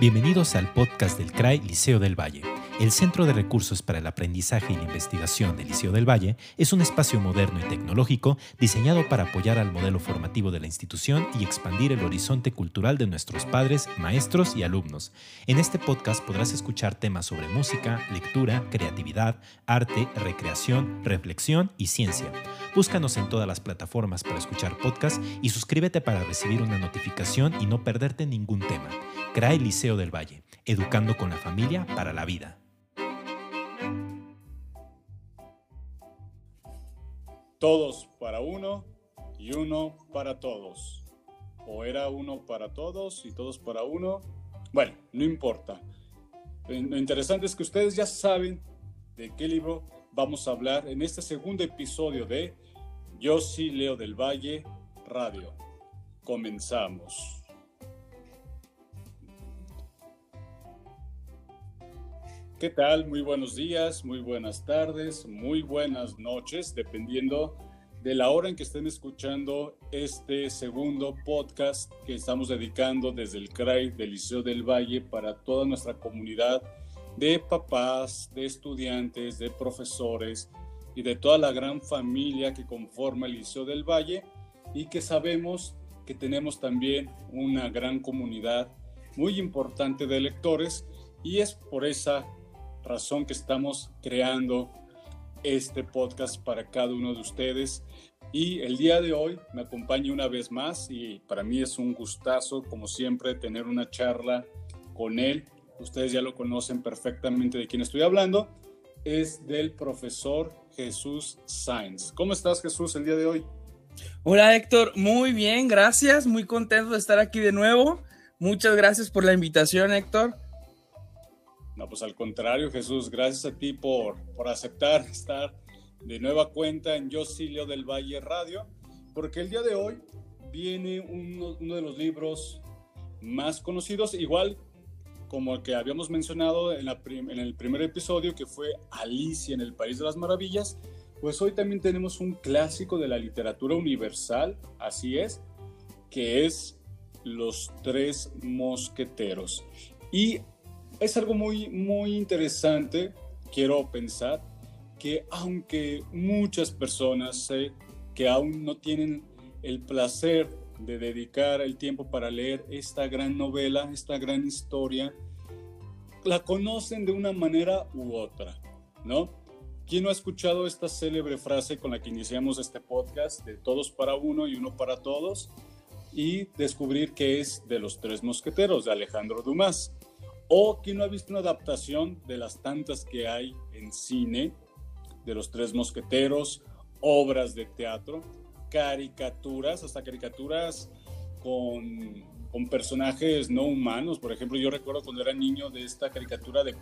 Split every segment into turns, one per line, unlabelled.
Bienvenidos al podcast del CRAI Liceo del Valle. El Centro de Recursos para el Aprendizaje y la Investigación del Liceo del Valle es un espacio moderno y tecnológico diseñado para apoyar al modelo formativo de la institución y expandir el horizonte cultural de nuestros padres, maestros y alumnos. En este podcast podrás escuchar temas sobre música, lectura, creatividad, arte, recreación, reflexión y ciencia. Búscanos en todas las plataformas para escuchar podcasts y suscríbete para recibir una notificación y no perderte ningún tema. CRAE Liceo del Valle, educando con la familia para la vida.
Todos para uno y uno para todos. O era uno para todos y todos para uno. Bueno, no importa. Lo interesante es que ustedes ya saben de qué libro vamos a hablar en este segundo episodio de Yo sí Leo del Valle Radio. Comenzamos. ¿Qué tal? Muy buenos días, muy buenas tardes, muy buenas noches, dependiendo de la hora en que estén escuchando este segundo podcast que estamos dedicando desde el CRAI del Liceo del Valle para toda nuestra comunidad de papás, de estudiantes, de profesores y de toda la gran familia que conforma el Liceo del Valle y que sabemos que tenemos también una gran comunidad muy importante de lectores y es por esa razón que estamos creando este podcast para cada uno de ustedes. Y el día de hoy me acompaña una vez más y para mí es un gustazo, como siempre, tener una charla con él. Ustedes ya lo conocen perfectamente de quién estoy hablando. Es del profesor Jesús Sainz. ¿Cómo estás, Jesús, el día de hoy?
Hola, Héctor. Muy bien, gracias. Muy contento de estar aquí de nuevo. Muchas gracias por la invitación, Héctor.
No, pues al contrario, Jesús, gracias a ti por, por aceptar estar de nueva cuenta en Yo Silio del Valle Radio, porque el día de hoy viene uno, de los libros más conocidos, igual como el que habíamos mencionado en, la en el primer episodio, que fue Alicia en el País de las Maravillas, pues hoy también tenemos un clásico de la literatura universal, así es, que es Los Tres Mosqueteros. Y es algo muy, muy interesante, quiero pensar, que aunque muchas personas sé que aún no tienen el placer de dedicar el tiempo para leer esta gran novela, esta gran historia, la conocen de una manera u otra, ¿no? ¿Quién no ha escuchado esta célebre frase con la que iniciamos este podcast de todos para uno y uno para todos? Y descubrir que es de los tres mosqueteros de Alejandro Dumas. O quien no ha visto una adaptación de las tantas que hay en cine, de los tres mosqueteros, obras de teatro, caricaturas, hasta caricaturas con, con, personajes no humanos. Por ejemplo, yo recuerdo cuando era niño de esta caricatura de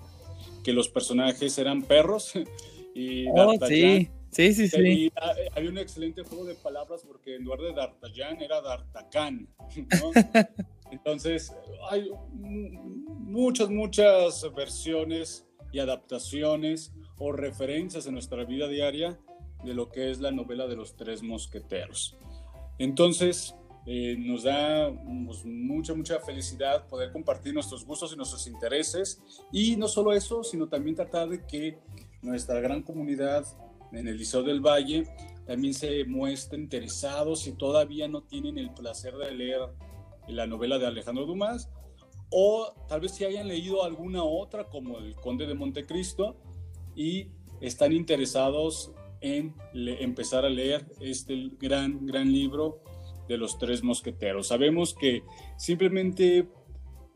que los personajes eran perros y
oh, sí. Sí, sí, sí.
Ah, había un excelente juego de palabras porque en lugar de D'Artagnan era D'Artacán, ¿no? Entonces, hay muchas, muchas versiones y adaptaciones o referencias en nuestra vida diaria de lo que es la novela de los tres mosqueteros. Entonces, eh, nos da pues, mucha, mucha felicidad poder compartir nuestros gustos y nuestros intereses. Y no solo eso, sino también tratar de que nuestra gran comunidad en el Liceo del Valle también se muestre interesados si todavía no tienen el placer de leer la novela de Alejandro Dumas, o tal vez si hayan leído alguna otra como El Conde de Montecristo y están interesados en empezar a leer este gran, gran libro de los tres mosqueteros. Sabemos que simplemente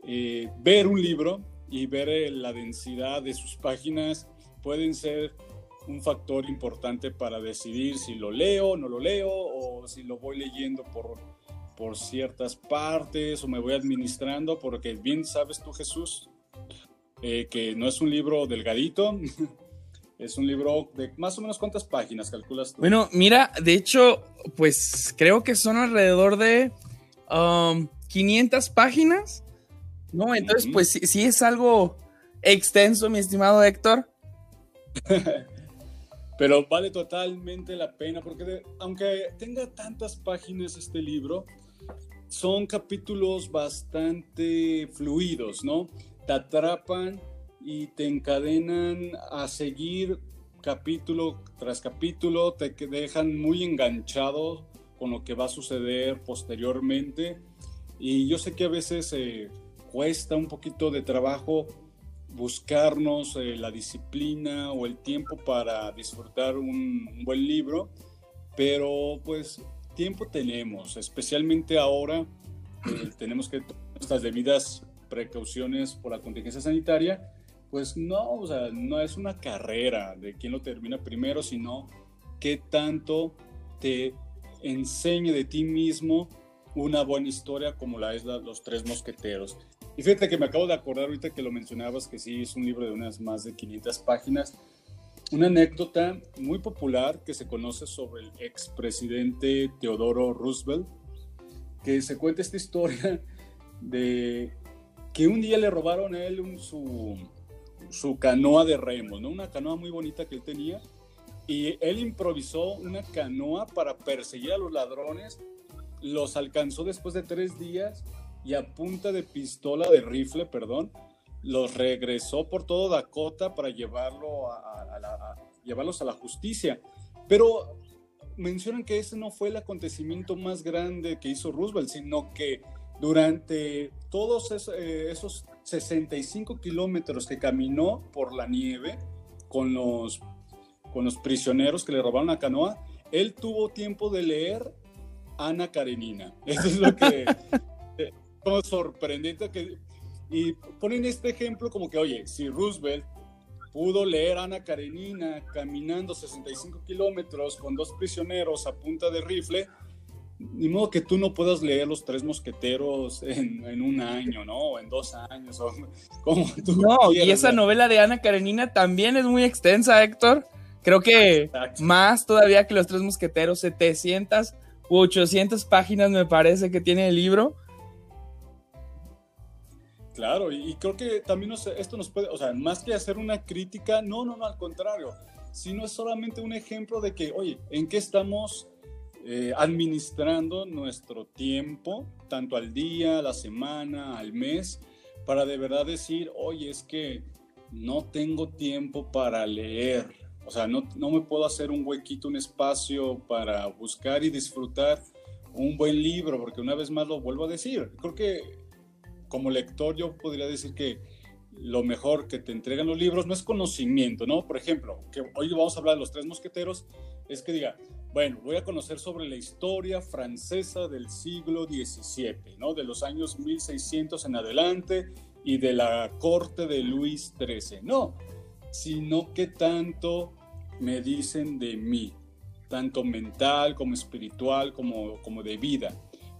eh, ver un libro y ver eh, la densidad de sus páginas pueden ser un factor importante para decidir si lo leo, no lo leo o si lo voy leyendo por por ciertas partes o me voy administrando, porque bien sabes tú, Jesús, eh, que no es un libro delgadito, es un libro de más o menos cuántas páginas calculas tú.
Bueno, mira, de hecho, pues creo que son alrededor de 500 um, páginas, ¿no? Entonces, pues sí, sí es algo extenso, mi estimado Héctor.
Pero vale totalmente la pena porque aunque tenga tantas páginas este libro, son capítulos bastante fluidos, ¿no? Te atrapan y te encadenan a seguir capítulo tras capítulo, te dejan muy enganchado con lo que va a suceder posteriormente. Y yo sé que a veces eh, cuesta un poquito de trabajo buscarnos eh, la disciplina o el tiempo para disfrutar un, buen libro, pero pues tiempo tenemos, especialmente ahora eh, tenemos que tomar nuestras debidas precauciones por la contingencia sanitaria, pues no, o sea, no es una carrera de quién lo termina primero, sino qué tanto te enseñe de ti mismo una buena historia como la es Los Tres Mosqueteros. Y fíjate que me acabo de acordar ahorita que lo mencionabas, que sí es un libro de unas más de 500 páginas. Una anécdota muy popular que se conoce sobre el expresidente Teodoro Roosevelt, que se cuenta esta historia de que un día le robaron a él su, canoa de remos, ¿no? Una canoa muy bonita que él tenía. Y él improvisó una canoa para perseguir a los ladrones. Los alcanzó después de tres días y a punta de pistola, de rifle, perdón, los regresó por todo Dakota para llevarlo a, llevarlos a la justicia. Pero mencionan que ese no fue el acontecimiento más grande que hizo Roosevelt, sino que durante todos esos, 65 eh, kilómetros que caminó por la nieve con los, con los prisioneros que le robaron la canoa, él tuvo tiempo de leer Ana Karenina. Eso es lo que sorprendente que... Y ponen este ejemplo como que, oye, si Roosevelt pudo leer Ana Karenina caminando 65 kilómetros con dos prisioneros a punta de rifle, ni modo que tú no puedas leer los tres mosqueteros en, un año, ¿no? O en dos años, o como tú
No, y esa novela de Ana Karenina también es muy extensa, Héctor. Creo que más todavía que los tres mosqueteros, 700 u 800 páginas me parece que tiene el libro.
Claro, y, creo que también esto nos puede, o sea, más que hacer una crítica, no, no, no, al contrario, sino es solamente un ejemplo de que, oye, ¿en qué estamos eh, administrando nuestro tiempo, tanto al día, a la semana, al mes, para de verdad decir, oye, es que no tengo tiempo para leer, o sea, no, no me puedo hacer un huequito, un espacio para buscar y disfrutar un buen libro, porque una vez más lo vuelvo a decir, creo que como lector yo podría decir que lo mejor que te entregan los libros no es conocimiento, ¿no? Por ejemplo, que hoy vamos a hablar de los tres mosqueteros, es que diga, bueno, voy a conocer sobre la historia francesa del siglo XVII, ¿no? De los años 1600 en adelante y de la corte de Luis XIII. No, sino que tanto me dicen de mí, tanto mental como espiritual como, como de vida.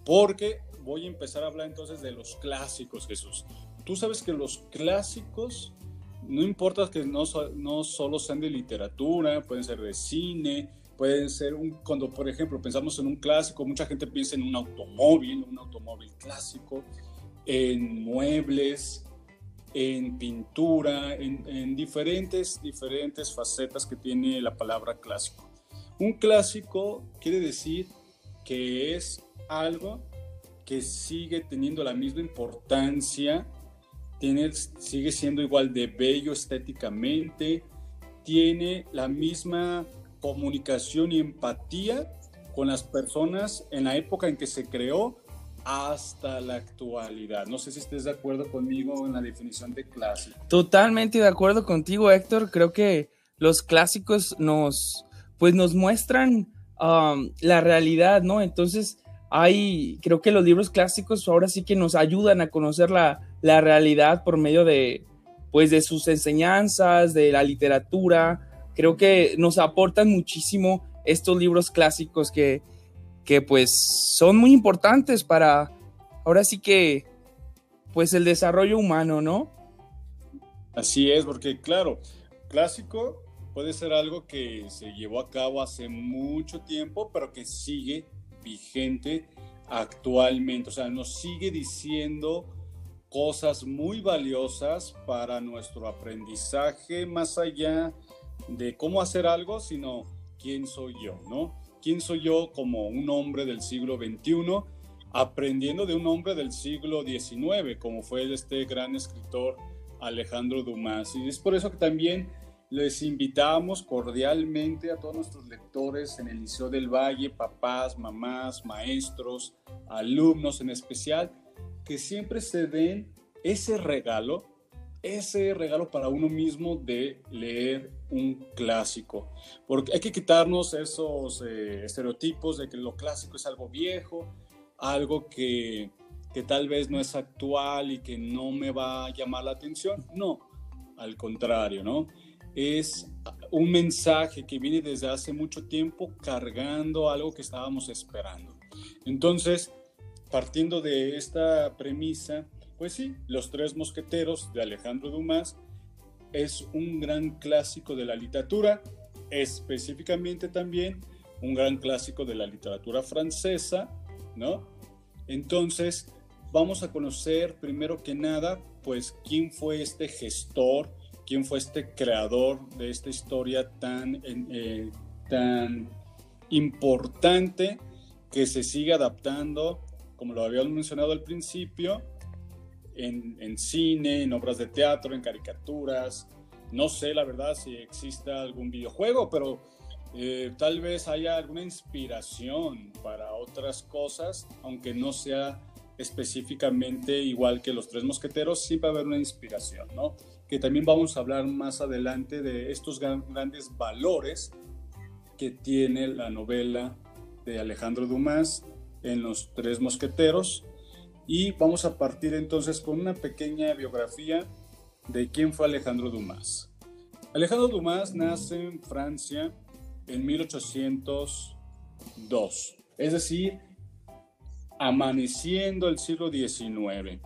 Porque voy a empezar a hablar entonces de los clásicos, Jesús. Tú sabes que los clásicos, no importa que no, no solo sean de literatura, pueden ser de cine, pueden ser un, cuando por ejemplo pensamos en un clásico, mucha gente piensa en un automóvil, un automóvil clásico, en muebles, en pintura, en, en, diferentes, diferentes facetas que tiene la palabra clásico. Un clásico quiere decir que es algo que sigue teniendo la misma importancia, tiene, sigue siendo igual de bello estéticamente, tiene la misma comunicación y empatía con las personas en la época en que se creó hasta la actualidad. No sé si estés de acuerdo conmigo en la definición de clásico.
Totalmente de acuerdo contigo, Héctor. Creo que los clásicos nos, pues nos muestran um, la realidad, ¿no? Entonces, hay, creo que los libros clásicos ahora sí que nos ayudan a conocer la, realidad por medio de, pues, de sus enseñanzas, de la literatura. Creo que nos aportan muchísimo estos libros clásicos que, que pues son muy importantes para, ahora sí que, pues el desarrollo humano, ¿no?
Así es, porque claro, clásico puede ser algo que se llevó a cabo hace mucho tiempo, pero que sigue vigente actualmente. O sea, nos sigue diciendo cosas muy valiosas para nuestro aprendizaje, más allá de cómo hacer algo, sino quién soy yo, ¿no? ¿Quién soy yo como un hombre del siglo XXI? aprendiendo de un hombre del siglo XIX, como fue este gran escritor Alejandro Dumas. Y es por eso que también les invitamos cordialmente a todos nuestros lectores en el Liceo del Valle, papás, mamás, maestros, alumnos en especial, que siempre se den ese regalo, ese regalo para uno mismo de leer un clásico. Porque hay que quitarnos esos eh, estereotipos de que lo clásico es algo viejo, algo que, que tal vez no es actual y que no me va a llamar la atención. No, al contrario, ¿no? Es un mensaje que viene desde hace mucho tiempo cargando algo que estábamos esperando. Entonces, partiendo de esta premisa, pues sí, Los Tres Mosqueteros de Alejandro Dumas es un gran clásico de la literatura, específicamente también un gran clásico de la literatura francesa, ¿no? Entonces, vamos a conocer primero que nada, pues, quién fue este gestor, quién fue este creador de esta historia tan, eh, tan importante que se sigue adaptando, como lo habíamos mencionado al principio, en, cine, en obras de teatro, en caricaturas. No sé, la verdad, si exista algún videojuego, pero eh, tal vez haya alguna inspiración para otras cosas, aunque no sea específicamente igual que los tres mosqueteros, sí va a haber una inspiración, ¿no? Que también vamos a hablar más adelante de estos grandes valores que tiene la novela de Alejandro Dumas en Los Tres Mosqueteros y vamos a partir entonces con una pequeña biografía de quién fue Alejandro Dumas. Alejandro Dumas nace en Francia en 1802, es decir, amaneciendo el siglo XIX.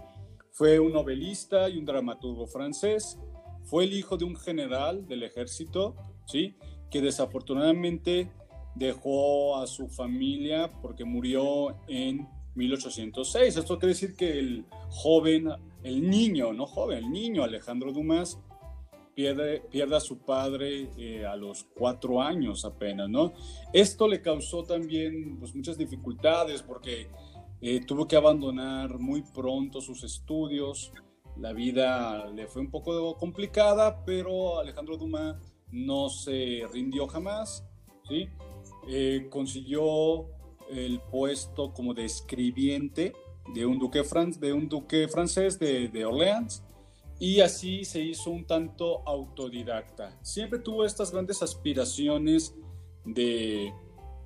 Fue un novelista y un dramaturgo francés. Fue el hijo de un general del ejército, ¿sí? que desafortunadamente dejó a su familia porque murió en 1806. Esto quiere decir que el joven, el niño, no joven, el niño Alejandro Dumas pierde, pierde a su padre eh, a los cuatro años apenas, ¿no? Esto le causó también pues, muchas dificultades porque eh, tuvo que abandonar muy pronto sus estudios. La vida le fue un poco complicada, pero Alejandro Dumas no se rindió jamás, ¿sí? Eh, consiguió el puesto como de escribiente de un duque, de un duque francés de, de Orleans y así se hizo un tanto autodidacta. Siempre tuvo estas grandes aspiraciones de,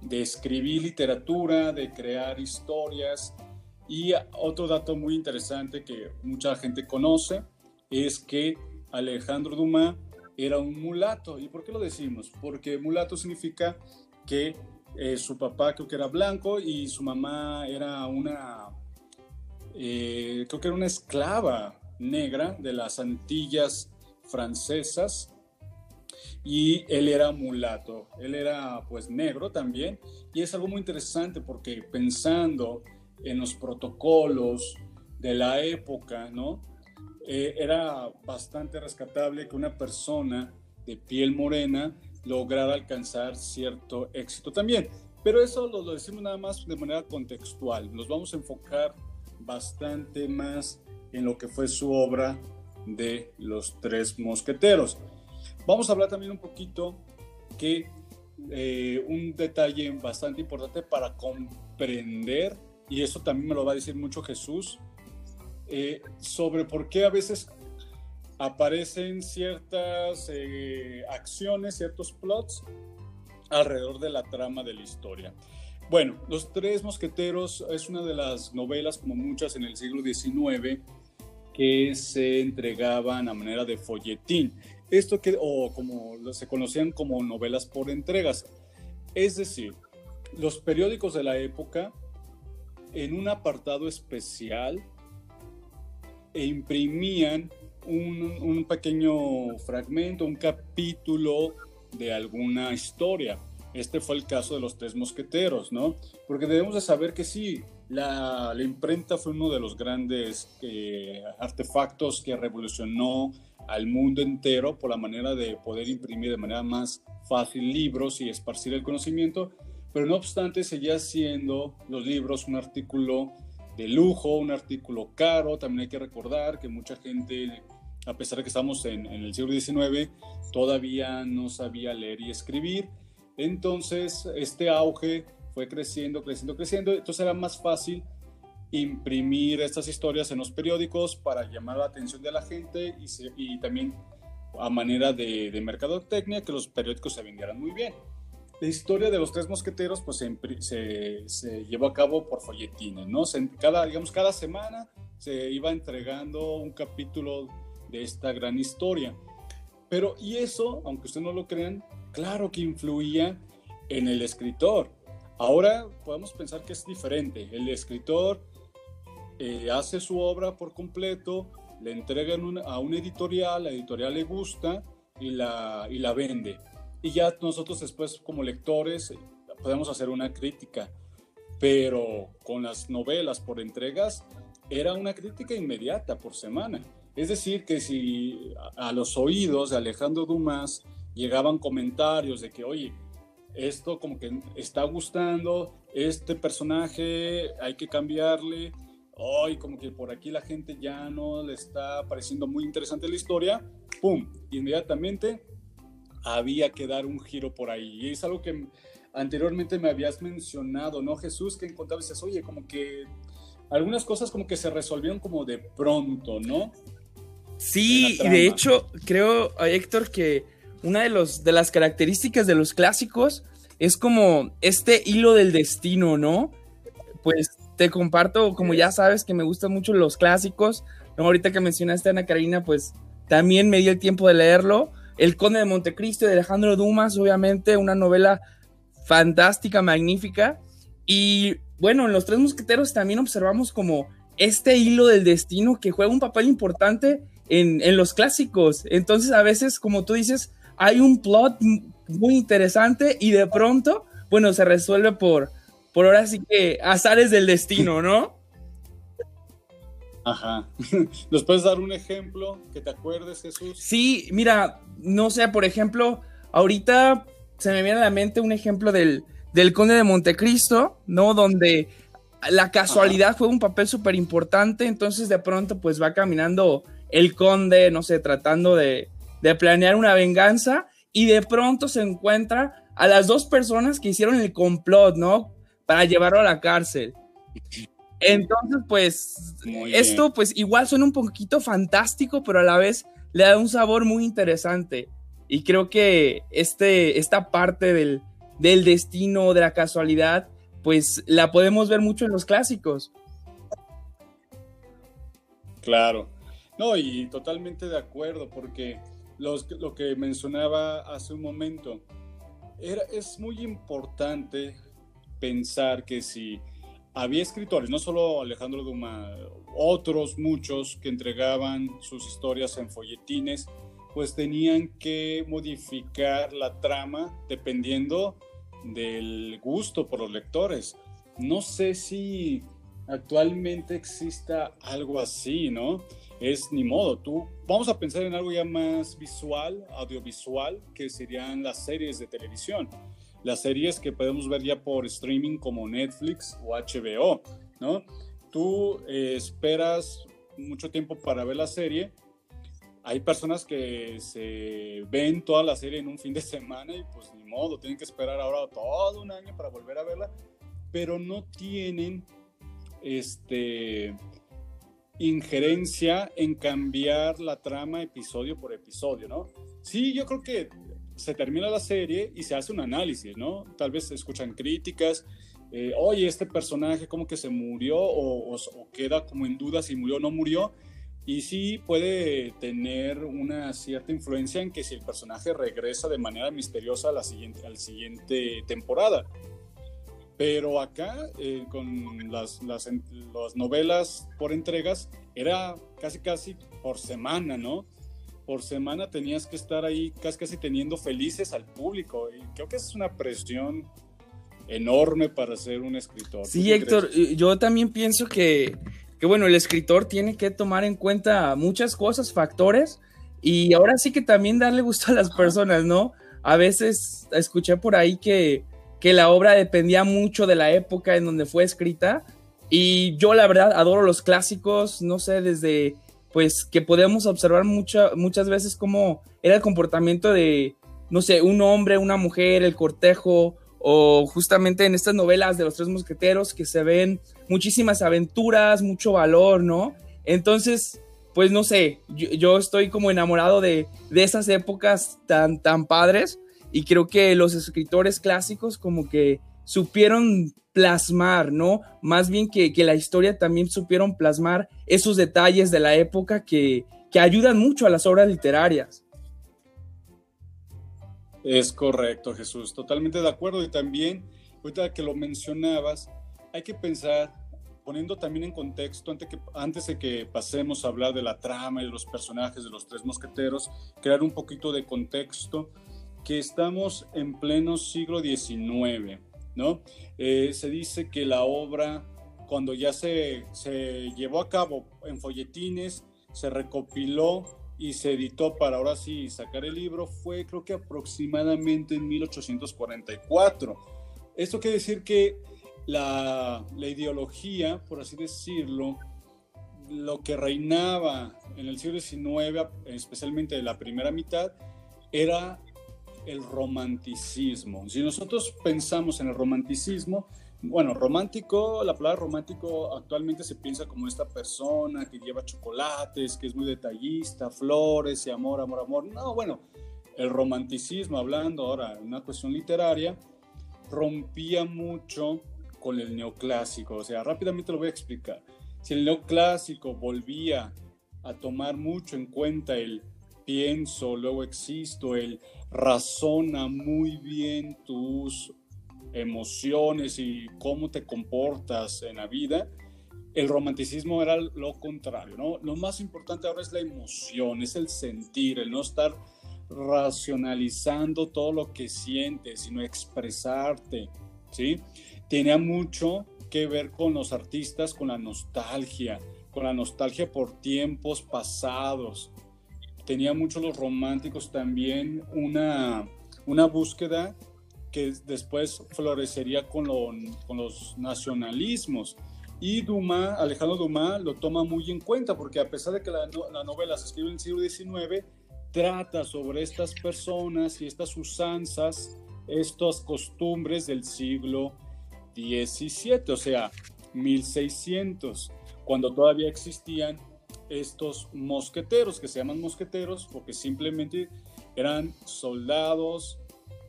de escribir literatura, de crear historias. Y otro dato muy interesante que mucha gente conoce es que Alejandro Dumas era un mulato. ¿Y por qué lo decimos? Porque mulato significa que eh, su papá creo que era blanco y su mamá era una, eh, creo que era una esclava negra de las Antillas francesas y él era mulato, él era pues negro también y es algo muy interesante porque pensando en los protocolos de la época, ¿no? Eh, era bastante rescatable que una persona de piel morena lograr alcanzar cierto éxito también. Pero eso lo, decimos nada más de manera contextual. Nos vamos a enfocar bastante más en lo que fue su obra de Los Tres Mosqueteros. Vamos a hablar también un poquito que eh, un detalle bastante importante para comprender, y eso también me lo va a decir mucho Jesús, eh, sobre por qué a veces aparecen ciertas eh, acciones, ciertos plots alrededor de la trama de la historia. Bueno, Los Tres Mosqueteros es una de las novelas, como muchas en el siglo XIX, que se entregaban a manera de folletín. Esto que, o como se conocían como novelas por entregas. Es decir, los periódicos de la época, en un apartado especial, e imprimían un, pequeño fragmento, un capítulo de alguna historia. Este fue el caso de los tres mosqueteros, ¿no? Porque debemos de saber que sí, la, imprenta fue uno de los grandes eh, artefactos que revolucionó al mundo entero por la manera de poder imprimir de manera más fácil libros y esparcir el conocimiento, pero no obstante seguía siendo los libros un artículo de lujo, un artículo caro. También hay que recordar que mucha gente, a pesar de que estamos en, el siglo XIX, todavía no sabía leer y escribir. Entonces, este auge fue creciendo, creciendo, creciendo. Entonces era más fácil imprimir estas historias en los periódicos para llamar la atención de la gente y, y también a manera de, de, mercadotecnia que los periódicos se vendieran muy bien. La historia de los tres mosqueteros pues se, se, llevó a cabo por folletines, ¿no? cada, digamos, cada semana se iba entregando un capítulo de esta gran historia. Pero, y eso, aunque ustedes no lo crean, claro que influía en el escritor. Ahora podemos pensar que es diferente. El escritor eh, hace su obra por completo, le entrega a una editorial, la editorial le gusta y la, y la vende. Y ya nosotros después como lectores eh, podemos hacer una crítica. Pero con las novelas por entregas era una crítica inmediata por semana. Es decir, que si a los oídos de Alejandro Dumas llegaban comentarios de que, oye, esto como que está gustando, este personaje hay que cambiarle, hoy como que por aquí la gente ya no le está pareciendo muy interesante la historia, ¡pum! Inmediatamente había que dar un giro por ahí. Y es algo que anteriormente me habías mencionado, ¿no, Jesús? Que encontrabas, dices, oye, como que algunas cosas como que se resolvieron como de pronto, ¿no?
Sí, y de hecho, creo, Héctor, que una de, los, de las características de los clásicos es como este hilo del destino, ¿no? Pues te comparto, como ya sabes, que me gustan mucho los clásicos. ¿no? Ahorita que mencionaste a Ana Karina, pues también me dio el tiempo de leerlo. El Conde de Montecristo de Alejandro Dumas, obviamente, una novela fantástica, magnífica. Y bueno, en Los Tres Mosqueteros también observamos como este hilo del destino que juega un papel importante en, en los clásicos. Entonces, a veces, como tú dices, hay un plot muy interesante y de pronto, bueno, se resuelve por, por ahora sí que azares del destino, ¿no?
Ajá. ¿Nos puedes dar un ejemplo que te acuerdes, Jesús?
Sí, mira, no sé, por ejemplo, ahorita se me viene a la mente un ejemplo del, del Conde de Montecristo, ¿no? Donde la casualidad fue un papel súper importante, entonces de pronto pues va caminando el conde, no sé, tratando de, de planear una venganza y de pronto se encuentra a las dos personas que hicieron el complot, ¿no? Para llevarlo a la cárcel. Entonces, pues, esto pues igual suena un poquito fantástico, pero a la vez le da un sabor muy interesante. Y creo que este, esta parte del, del destino, de la casualidad, pues la podemos ver mucho en los clásicos.
Claro. No, y totalmente de acuerdo, porque lo que mencionaba hace un momento, era, es muy importante pensar que si había escritores, no solo Alejandro Dumas, otros muchos que entregaban sus historias en folletines, pues tenían que modificar la trama dependiendo del gusto por los lectores. No sé si actualmente exista algo así, ¿no? es ni modo, tú vamos a pensar en algo ya más visual, audiovisual, que serían las series de televisión, las series que podemos ver ya por streaming como Netflix o HBO, ¿no? Tú eh, esperas mucho tiempo para ver la serie, hay personas que se ven toda la serie en un fin de semana y pues ni modo, tienen que esperar ahora todo un año para volver a verla, pero no tienen este injerencia en cambiar la trama episodio por episodio, ¿no? Sí, yo creo que se termina la serie y se hace un análisis, ¿no? Tal vez se escuchan críticas, eh, oye, este personaje como que se murió o, queda como en duda si murió o no murió. Y sí puede tener una cierta influencia en que si el personaje regresa de manera misteriosa a la siguiente, a siguiente temporada. Pero acá, eh, con las, las, novelas por entregas, era casi casi por semana, ¿no? Por semana tenías que estar ahí casi casi teniendo felices al público. Y creo que es una presión enorme para ser un escritor.
Sí, Héctor, yo también pienso que, que, bueno, el escritor tiene que tomar en cuenta muchas cosas, factores, y ahora sí que también darle gusto a las personas, ¿no? A veces escuché por ahí que que la obra dependía mucho de la época en donde fue escrita. Y yo la verdad adoro los clásicos, no sé, desde pues que podemos observar muchas veces cómo era el comportamiento de, no sé, un hombre, una mujer, el cortejo, o justamente en estas novelas de los tres mosqueteros que se ven muchísimas aventuras, mucho valor, ¿no? Entonces, pues no sé, yo, estoy como enamorado de, de, esas épocas tan, tan padres y creo que los escritores clásicos como que supieron plasmar, ¿no? Más bien que, la historia también supieron plasmar esos detalles de la época que, que ayudan mucho a las obras literarias.
Es correcto, Jesús, totalmente de acuerdo. Y también, ahorita que lo mencionabas, hay que pensar, poniendo también en contexto, antes, que, antes de que pasemos a hablar de la trama y de los personajes de los tres mosqueteros, crear un poquito de contexto, que estamos en pleno siglo XIX ¿no? Eh, se dice que la obra, cuando ya se, se llevó a cabo en folletines, se recopiló y se editó para ahora sí sacar el libro, fue creo que aproximadamente en 1844. Esto quiere decir que la, la ideología, por así decirlo, lo que reinaba en el siglo XIX, especialmente en la primera mitad, era el romanticismo. Si nosotros pensamos en el romanticismo, bueno, romántico, la palabra romántico actualmente se piensa como esta persona que lleva chocolates, que es muy detallista, flores y amor, amor, amor. No, bueno, el romanticismo, hablando ahora en una cuestión literaria, rompía mucho con el neoclásico. O sea, rápidamente lo voy a explicar. Si el neoclásico volvía a tomar mucho en cuenta el pienso, luego existo, el razona muy bien tus emociones y cómo te comportas en la vida, el romanticismo era lo contrario, ¿no? Lo más importante ahora es la emoción, es el sentir, el no estar racionalizando todo lo que sientes, sino expresarte, ¿sí? Tenía mucho que ver con los artistas, con la nostalgia, con la nostalgia por tiempos pasados, tenía muchos los románticos también una, una búsqueda que después florecería con, con los nacionalismos. Y Dumas, Alejandro Dumas lo toma muy en cuenta porque a pesar de que la, la novela se escribe en el siglo XIX, trata sobre estas personas y estas usanzas, estas costumbres del siglo XVII, o sea, 1600, cuando todavía existían estos mosqueteros, que se llaman mosqueteros porque simplemente eran soldados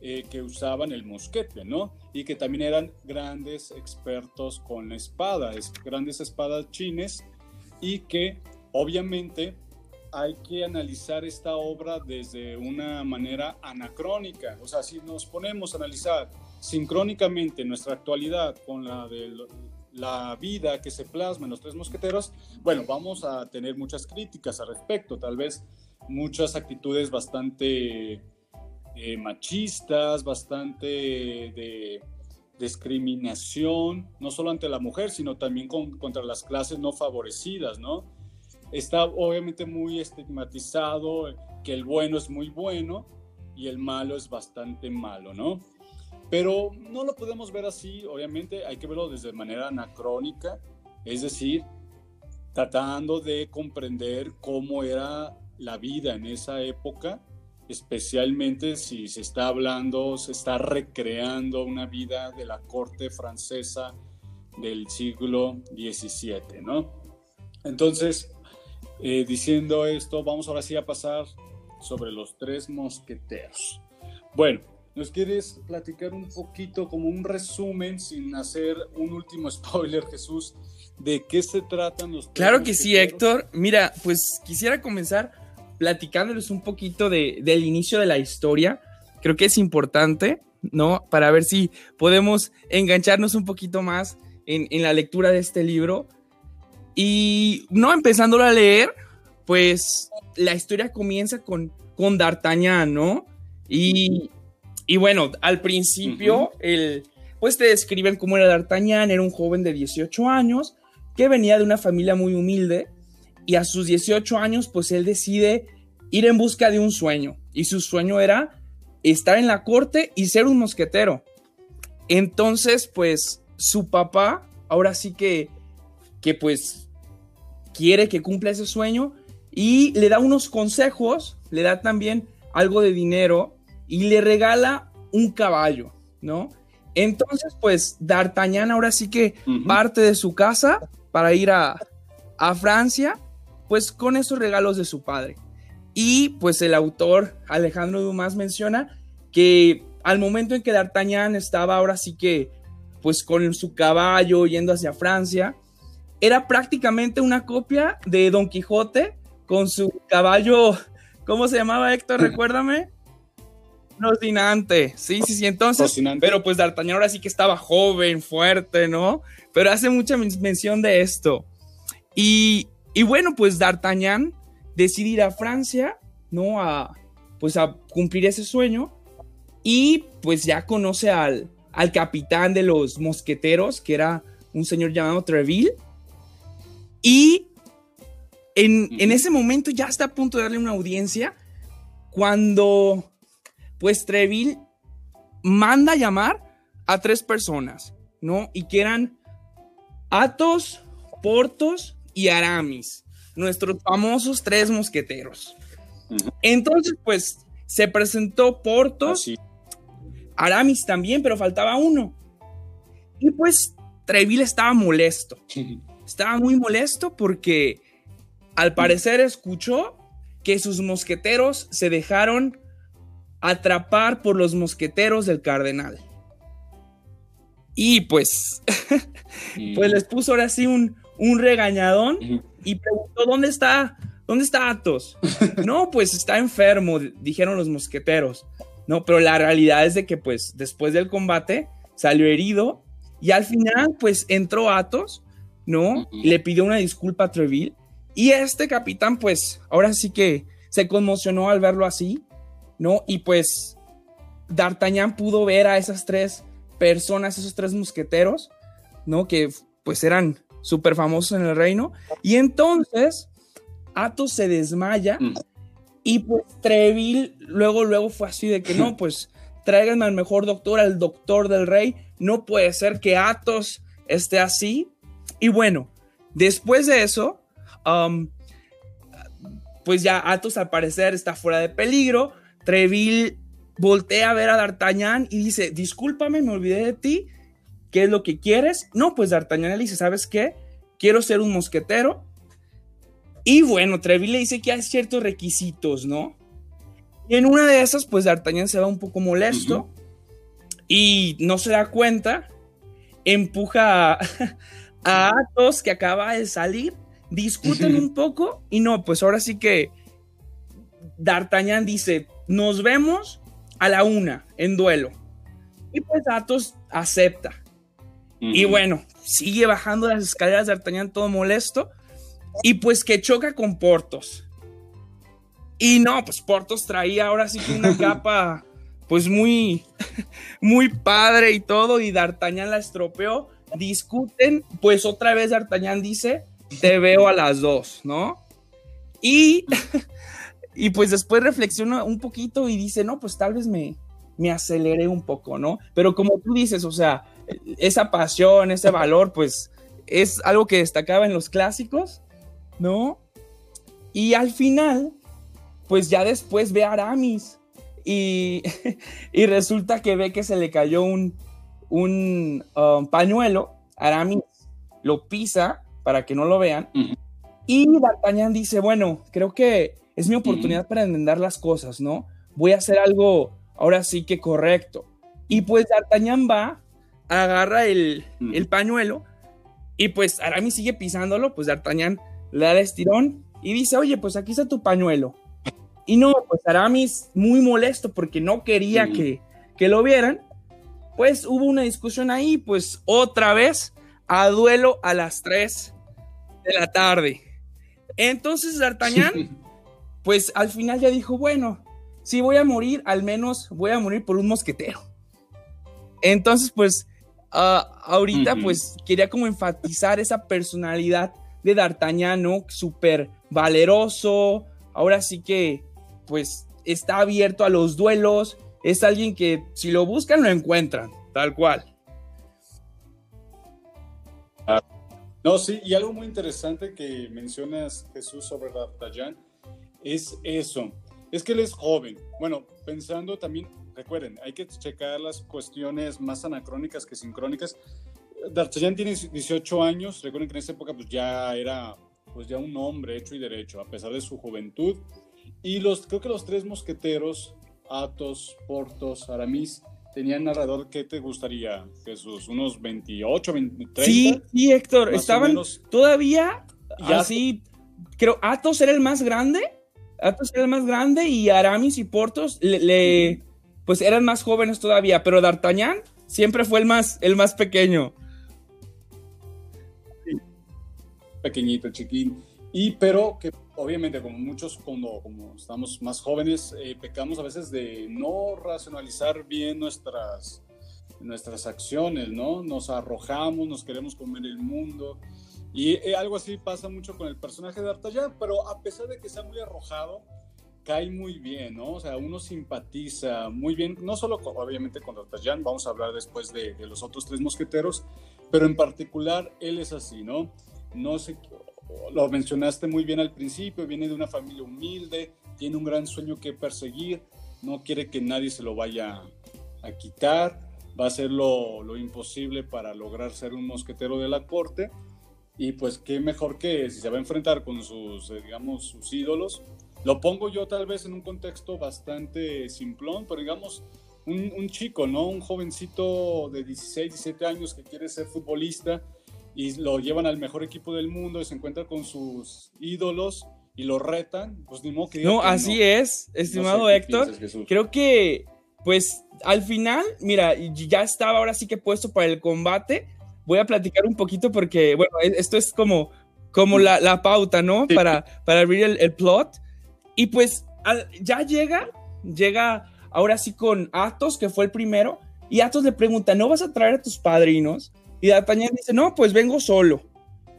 eh, que usaban el mosquete, ¿no? Y que también eran grandes expertos con la espada, grandes espadas chines, y que obviamente hay que analizar esta obra desde una manera anacrónica. O sea, si nos ponemos a analizar sincrónicamente nuestra actualidad con la de la vida que se plasma en los tres mosqueteros, bueno, vamos a tener muchas críticas al respecto, tal vez muchas actitudes bastante eh, machistas, bastante de discriminación, no solo ante la mujer, sino también contra las clases no favorecidas, ¿no? Está obviamente muy estigmatizado que el bueno es muy bueno y el malo es bastante malo, ¿no? Pero no lo podemos ver así, obviamente hay que verlo desde manera anacrónica, es decir, tratando de comprender cómo era la vida en esa época, especialmente si se está hablando, se está recreando una vida de la corte francesa del siglo XVII, ¿no? Entonces, eh, diciendo esto, vamos ahora sí a pasar sobre los tres mosqueteros. Bueno, ¿Nos quieres platicar un poquito, como un resumen, sin hacer un último spoiler, Jesús, de qué se tratan los...
Claro que sí, Héctor. Mira, pues quisiera comenzar platicándoles un poquito de, del inicio de la historia. Creo que es importante, ¿no? Para ver si podemos engancharnos un poquito más en, en la lectura de este libro. Y, no, empezándolo a leer, pues la historia comienza con, con D'Artagnan, ¿no? Y y bueno, al principio, el, pues te describen cómo era D'Artagnan, era un joven de 18 años que venía de una familia muy humilde y a sus 18 años, pues él decide ir en busca de un sueño. Y su sueño era estar en la corte y ser un mosquetero. Entonces, pues su papá, ahora sí que, que pues quiere que cumpla ese sueño y le da unos consejos, le da también algo de dinero y le regala un caballo, ¿no? Entonces, pues D'Artagnan ahora sí que parte de su casa para ir a, a Francia, pues con esos regalos de su padre. Y pues el autor Alejandro Dumas menciona que al momento en que D'Artagnan estaba ahora sí que pues con su caballo yendo hacia Francia, era prácticamente una copia de Don Quijote con su caballo, ¿cómo se llamaba Héctor? Recuérdame. Rocinante, sí, sí, sí, entonces, pero pues D'Artagnan ahora sí que estaba joven, fuerte, ¿no? Pero hace mucha mención de esto. Y, y bueno, pues D'Artagnan decide ir a Francia, ¿no? A, pues a cumplir ese sueño y pues ya conoce al, al capitán de los mosqueteros, que era un señor llamado Treville. Y en, en, ese momento ya está a punto de darle una audiencia cuando pues Treville manda llamar a tres personas, ¿no? Y que eran Athos, Portos y Aramis, nuestros famosos tres mosqueteros. Entonces, pues se presentó Portos, Aramis también, pero faltaba uno. Y pues Treville estaba molesto. Estaba muy molesto porque al parecer escuchó que sus mosqueteros se dejaron atrapar por los mosqueteros del cardenal. Y pues, pues les puso ahora sí un, un regañadón y preguntó, ¿dónde está? ¿Dónde está Athos? no, pues está enfermo, dijeron los mosqueteros. No, pero la realidad es de que pues después del combate salió herido y al final pues entró Athos, ¿no? Le pidió una disculpa a Treville y este capitán pues ahora sí que se conmocionó al verlo así, ¿no? Y pues D'Artagnan pudo ver a esas tres personas, esos tres mosqueteros, ¿no? Que pues eran súper famosos en el reino. Y entonces Athos se desmaya mm. Y pues Treville luego, luego fue así de que no, pues tráiganme al mejor doctor, al doctor del rey. No puede ser que Athos esté así. Y bueno, después de eso, um, pues ya Athos al parecer está fuera de peligro. Treville voltea a ver a D'Artagnan y dice, discúlpame, me olvidé de ti. ¿Qué es lo que quieres? No, pues D'Artagnan le dice, ¿sabes qué? Quiero ser un mosquetero y bueno, Treville le dice que hay ciertos requisitos, ¿no? Y en una de esas, pues D'Artagnan se va un poco molesto y no se da cuenta, empuja a, Athos que acaba de salir, discuten un poco y no, pues ahora sí que D'Artagnan dice, nos vemos a la una en duelo. Y pues Athos acepta. Y bueno, sigue bajando las escaleras de D'Artagnan todo molesto y pues que choca con Portos. Y no, pues Portos traía ahora sí que una capa pues muy, muy padre y todo, y D'Artagnan la estropeó. Discuten, pues otra vez D'Artagnan dice, te veo a las dos, ¿no? Y, y pues después reflexiona un poquito y dice, no, pues tal vez me, me aceleré un poco, ¿no? Pero como tú dices, o sea, esa pasión, ese valor, pues es algo que destacaba en los clásicos ¿no? Y al final, pues ya después ve a Aramis y, y resulta que ve que se le cayó un, un um, pañuelo. Aramis lo pisa para que no lo vean. Y D'Artagnan dice, bueno, creo que es mi oportunidad para enmendar las cosas, ¿no? Voy a hacer algo ahora sí que correcto. Y pues D'Artagnan va, agarra el, el pañuelo y pues Aramis sigue pisándolo, pues D'Artagnan le da el estirón y dice, oye, pues aquí está tu pañuelo. Y no, pues Aramis muy molesto porque no quería que, que lo vieran. Pues hubo una discusión ahí, pues otra vez a duelo a las 3 de la tarde. Entonces D'Artagnan, pues al final ya dijo, bueno, si voy a morir, al menos voy a morir por un mosquetero. Entonces, pues ah, ahorita, pues quería como enfatizar esa personalidad de D'Artagnan, ¿no? Súper valeroso, ahora sí que pues está abierto a los duelos, es alguien que si lo buscan lo encuentran, tal cual.
No, sí, y algo muy interesante que mencionas, Jesús, sobre D'Artagnan, es eso. Es que él es joven. Bueno, pensando también, recuerden, hay que checar las cuestiones más anacrónicas que sincrónicas. D'Artagnan tiene 18 años, recuerden que en esa época pues ya era pues ya un hombre hecho y derecho, a pesar de su juventud. Y los, creo que los tres mosqueteros, Athos, Portos, Aramis, tenían narrador, ¿qué te gustaría, Jesús? ¿Unos 28, 30?
Sí, sí, Héctor, estaban todavía así, creo, Athos era el más grande, Athos era más grande y Aramis y Portos le, pues eran más jóvenes todavía, pero D'Artagnan siempre fue el más, el más pequeño.
Pequeñito, chiquín. Y pero que obviamente como muchos cuando como estamos más jóvenes eh, pecamos a veces de no racionalizar bien nuestras nuestras acciones, ¿no? Nos arrojamos, nos queremos comer el mundo y eh, algo así pasa mucho con el personaje de D'Artagnan, pero a pesar de que sea muy arrojado, cae muy bien, ¿no? O sea, uno simpatiza muy bien, no solo obviamente con D'Artagnan, vamos a hablar después de, de los otros tres mosqueteros, pero en particular él es así, ¿no? No sé, lo mencionaste muy bien al principio, viene de una familia humilde, tiene un gran sueño que perseguir, no quiere que nadie se lo vaya a quitar, va a hacer lo, imposible para lograr ser un mosquetero de la corte y pues qué mejor que si se va a enfrentar con sus, eh, digamos, sus ídolos. Lo pongo yo tal vez en un contexto bastante simplón, pero digamos un, un chico, ¿no? Un jovencito de 16, 17 años que quiere ser futbolista y lo llevan al mejor equipo del mundo y se encuentra con sus ídolos y lo retan, pues ni modo que
No, así es, estimado Héctor. creo que, pues, al final, mira, ya estaba ahora sí que puesto para el combate. Voy a platicar un poquito porque, bueno, e, esto es como, como la, la pauta, ¿no? Para, para abrir el, el plot. Y pues, ya llega, llega ahora sí con Atos, que fue el primero, y Atos le pregunta, ¿no vas a traer a tus padrinos? Y D'Artagnan dice, no, pues vengo solo.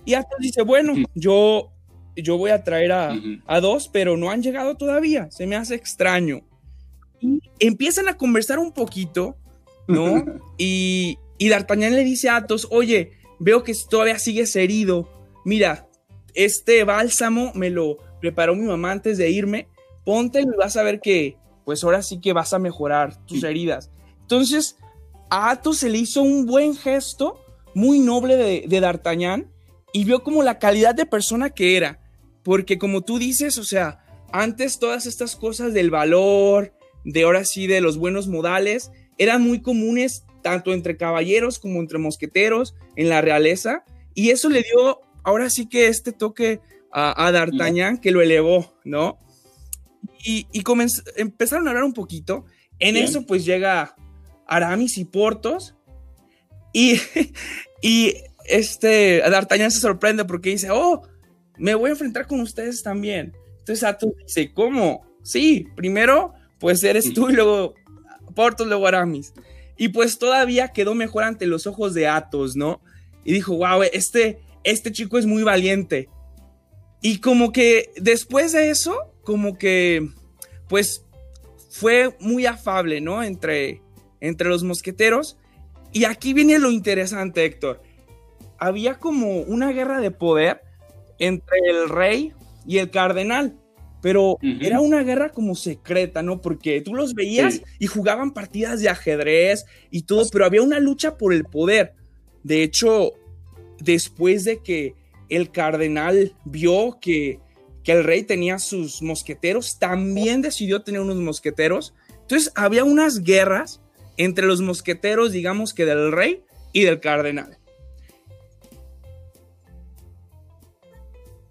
Y Athos dice, bueno, yo, yo voy a traer a, a, dos, pero no han llegado todavía, se me hace extraño. Y empiezan a conversar un poquito, ¿no? y, y D'Artagnan le dice a Athos, oye, veo que todavía sigues herido, mira, este bálsamo me lo preparó mi mamá antes de irme, ponte y vas a ver que, pues ahora sí que vas a mejorar tus heridas. Entonces, a Athos se le hizo un buen gesto muy noble de, D'Artagnan y vio como la calidad de persona que era. Porque como tú dices, o sea, antes todas estas cosas del valor, de ahora sí, de los buenos modales, eran muy comunes tanto entre caballeros como entre mosqueteros en la realeza. Y eso le dio ahora sí que este toque a, D'Artagnan que lo elevó, ¿no? Y, y empezaron a hablar un poquito. En eso pues llega Aramis y Portos y, y este, D'Artagnan se sorprende porque dice, oh, me voy a enfrentar con ustedes también. Entonces Athos dice, ¿cómo? Sí, primero, pues eres tú y luego Portos, luego Aramis. Y pues todavía quedó mejor ante los ojos de Athos, ¿no? Y dijo, wow, este, este chico es muy valiente. Y como que después de eso, como que, pues, fue muy afable, ¿no? Entre, entre los mosqueteros. Y aquí viene lo interesante, Héctor. Había como una guerra de poder entre el rey y el cardenal, pero era una guerra como secreta, ¿no? Porque tú los veías y jugaban partidas de ajedrez y todo, pero había una lucha por el poder. De hecho, después de que el cardenal vio que, que el rey tenía sus mosqueteros, también decidió tener unos mosqueteros. Entonces había unas guerras entre los mosqueteros, digamos que del rey y del cardenal.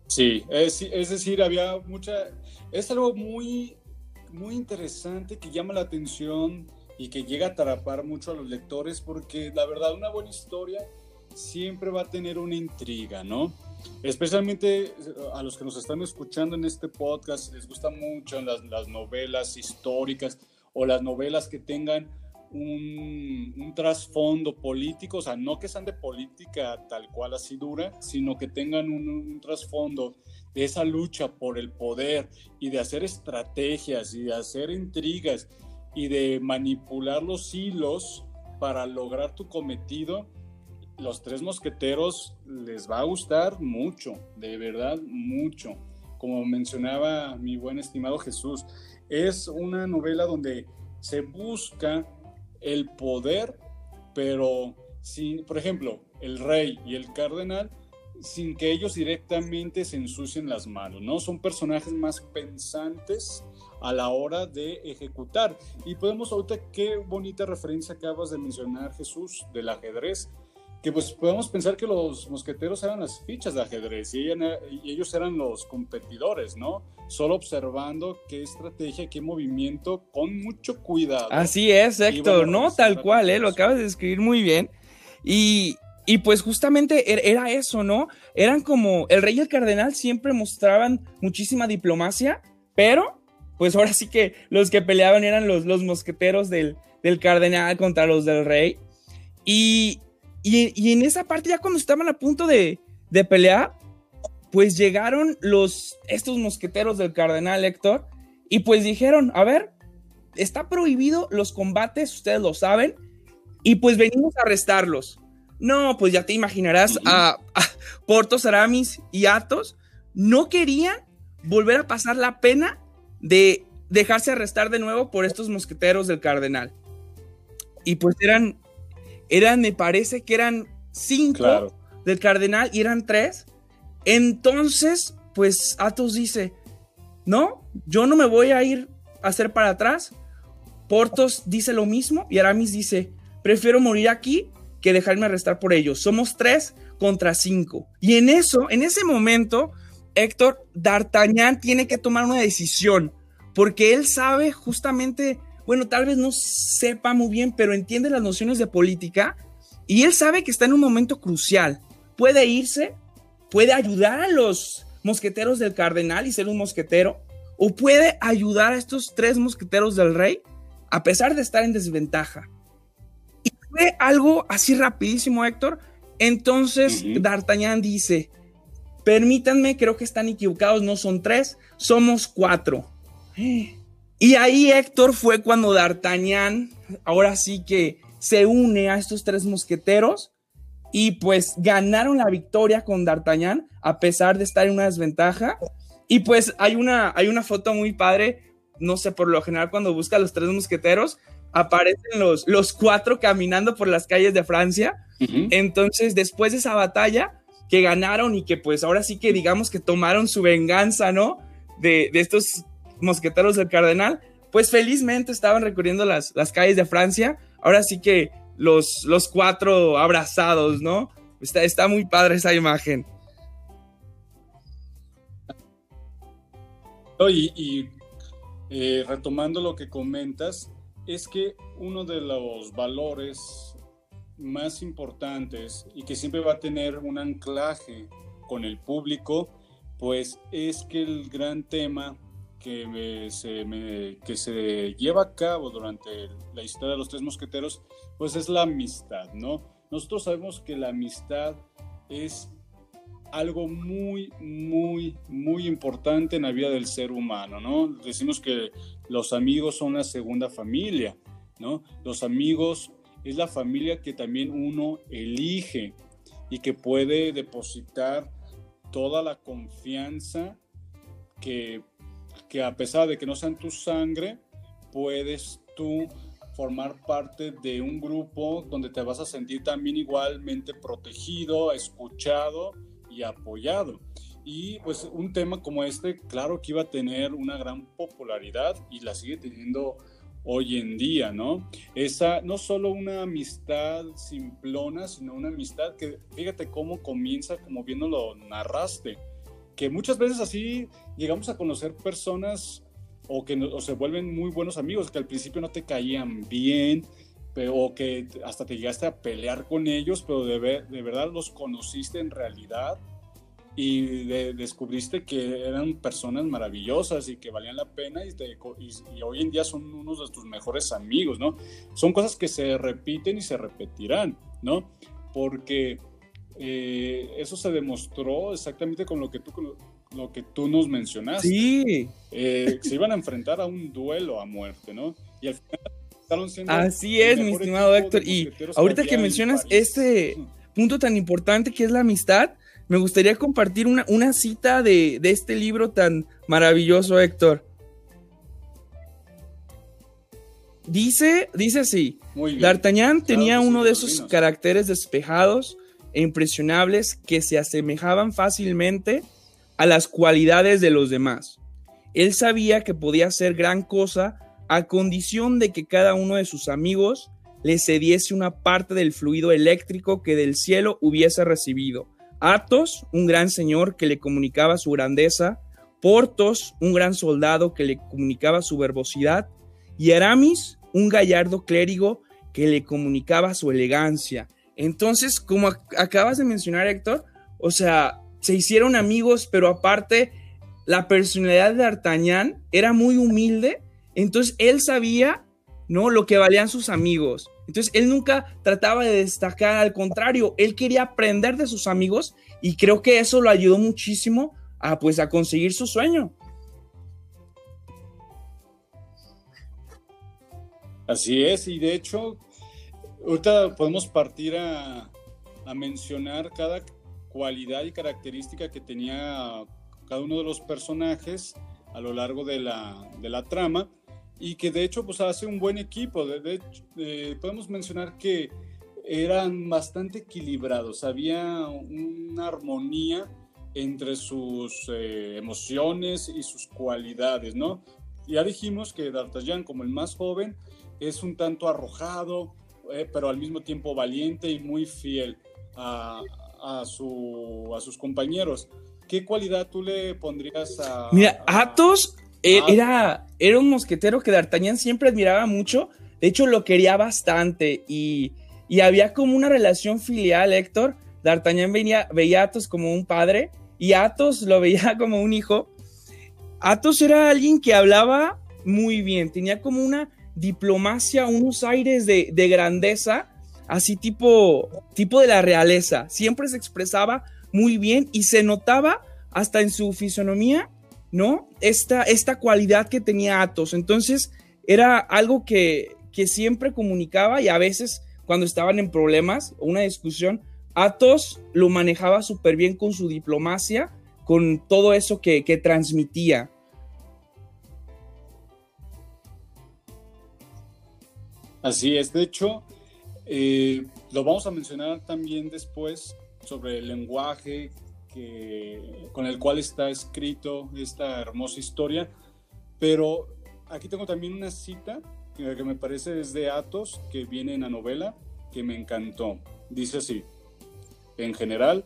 Sí, es, decir, había mucha, es algo muy, muy interesante que llama la atención y que llega a atrapar mucho a los lectores porque la verdad una buena historia siempre va a tener una intriga, ¿no? Especialmente a los que nos están escuchando en este podcast, les gustan mucho las, las novelas históricas o las novelas que tengan un, trasfondo político, o sea, no que sean de política tal cual así dura, sino que tengan un, trasfondo de esa lucha por el poder y de hacer estrategias y de hacer intrigas y de manipular los hilos para lograr tu cometido. los tres mosqueteros les va a gustar mucho, de verdad mucho. Como mencionaba mi buen estimado Jesús, es una novela donde se busca el poder, pero sin, por ejemplo, el rey y el cardenal, sin que ellos directamente se ensucien las manos, ¿no? Son personajes más pensantes a la hora de ejecutar. Y podemos ahorita, qué bonita referencia acabas de mencionar, Jesús, del ajedrez que pues podemos pensar que los mosqueteros eran las fichas de ajedrez y, ellos eran los competidores, ¿no? Solo observando qué estrategia, qué movimiento, con mucho cuidado.
Así es, Héctor, no tal cual, ¿eh? lo acabas de describir muy bien. Y, y pues justamente er, era eso, ¿no? Eran como el rey y el cardenal siempre mostraban muchísima diplomacia, pero pues ahora sí que los que peleaban eran los, los mosqueteros del, del cardenal contra los del rey. Y, y, en esa parte, ya cuando estaban a punto de, pelear, pues llegaron los, estos mosqueteros del cardenal Héctor y pues dijeron, a ver, está prohibido los combates, ustedes lo saben, y pues venimos a arrestarlos. No, pues ya te imaginarás, a, Portos, Aramis y Athos no querían volver a pasar la pena de dejarse arrestar de nuevo por estos mosqueteros del cardenal. Y pues eran eran, me parece que eran cinco del cardenal y eran tres. Entonces, pues Athos dice, no, yo no me voy a ir a hacer para atrás. Portos dice lo mismo y Aramis dice, prefiero morir aquí que dejarme arrestar por ellos. Somos tres contra cinco. Y en eso, en ese momento, Héctor D'Artagnan tiene que tomar una decisión, porque él sabe justamente bueno, tal vez no sepa muy bien, pero entiende las nociones de política y él sabe que está en un momento crucial. Puede irse, puede ayudar a los mosqueteros del cardenal y ser un mosquetero, o puede ayudar a estos tres mosqueteros del rey a pesar de estar en desventaja. Y fue algo así rapidísimo, Héctor. Entonces D'Artagnan dice, permítanme, creo que están equivocados, no son tres, somos cuatro. Y ahí Héctor fue cuando D'Artagnan, ahora sí que se une a estos tres mosqueteros y pues ganaron la victoria con D'Artagnan a pesar de estar en una desventaja. Y pues hay una, hay una foto muy padre, no sé, por lo general cuando busca a los tres mosqueteros, aparecen los, los cuatro caminando por las calles de Francia. Entonces, después de esa batalla que ganaron y que pues ahora sí que digamos que tomaron su venganza, ¿no? De, de estos mosqueteros del cardenal, pues felizmente estaban recorriendo las, las calles de Francia. Ahora sí que los, los cuatro abrazados, ¿no? Está, está muy padre esa imagen.
Y, eh, retomando lo que comentas, es que uno de los valores más importantes y que siempre va a tener un anclaje con el público, pues es que el gran tema que, se, que se lleva a cabo durante la historia de los tres mosqueteros, pues es la amistad, ¿no? Nosotros sabemos que la amistad es algo muy, muy, muy importante en la vida del ser humano, ¿no? Decimos que los amigos son la segunda familia, ¿no? Los amigos es la familia que también uno elige y que puede depositar toda la confianza que que a pesar de que no sean tu sangre, puedes tú formar parte de un grupo donde te vas a sentir también igualmente protegido, escuchado y apoyado. Y pues un tema como este, claro que iba a tener una gran popularidad y la sigue teniendo hoy en día, ¿no? Esa, no solo una amistad simplona, sino una amistad que, fíjate cómo comienza, como bien lo narraste, que muchas veces así llegamos a conocer personas o que se vuelven muy buenos amigos, que al principio no te caían bien, pero, o que hasta te llegaste a pelear con ellos, pero de, de verdad los conociste en realidad y descubriste que eran personas maravillosas y que valían la pena y, y, hoy en día son unos de tus mejores amigos, ¿no? Son cosas que se repiten y se repetirán, ¿no? Porque eh, eso se demostró exactamente con lo que tú, lo que tú nos mencionaste.
Sí.
Eh, se iban a enfrentar a un duelo a muerte, ¿no? Y al final
Así es, mi estimado Héctor. Y ahorita que mencionas este, punto tan importante que es la amistad, me gustaría compartir una, una cita de, de este libro tan maravilloso, Héctor. Dice, dice así, D'Artagnan tenía uno de esos caracteres despejados e impresionables que se asemejaban fácilmente a las cualidades de los demás. Él sabía que podía hacer gran cosa a condición de que cada uno de sus amigos le cediese una parte del fluido eléctrico que del cielo hubiese recibido. Athos, un gran señor que le comunicaba su grandeza, Portos, un gran soldado que le comunicaba su verbosidad, y Aramis, un gallardo clérigo que le comunicaba su elegancia. Entonces, como acabas de mencionar, Héctor, o sea, se hicieron amigos, pero aparte, la personalidad de D'Artagnan era muy humilde, entonces él sabía, ¿no? Lo que valían sus amigos. Entonces, él nunca trataba de destacar, al contrario, él quería aprender de sus amigos y creo que eso lo ayudó muchísimo a, pues, a conseguir su sueño.
Así es, y de hecho, ahorita podemos partir a, mencionar cada cualidad y característica que tenía cada uno de los personajes a lo largo de la, de la trama y que de hecho pues hace un buen equipo. De, hecho, eh, podemos mencionar que eran bastante equilibrados, había una armonía entre sus eh, emociones y sus cualidades, ¿no? Ya dijimos que D'Artagnan como el más joven es un tanto arrojado, eh, pero al mismo tiempo valiente y muy fiel a, a, su, a sus compañeros. ¿Qué cualidad tú le pondrías a...
Mira, Athos eh, era, era un mosquetero que D'Artagnan siempre admiraba mucho, de hecho lo quería bastante y, y había como una relación filial, Héctor. D'Artagnan veía, veía a Athos como un padre y Athos lo veía como un hijo. Athos era alguien que hablaba muy bien, tenía como una diplomacia, unos aires de, grandeza, así tipo, tipo de la realeza. Siempre se expresaba muy bien y se notaba hasta en su fisonomía, ¿no? Esta, esta cualidad que tenía Athos. Entonces, era algo que, que siempre comunicaba y a veces cuando estaban en problemas o una discusión, Athos lo manejaba súper bien con su diplomacia, con todo eso que, que transmitía.
Así es, de hecho, eh, lo vamos a mencionar también después sobre el lenguaje con el cual está escrito esta hermosa historia, pero aquí tengo también una cita que, me parece es de Atos, que viene en la novela, que me encantó. Dice así, en general,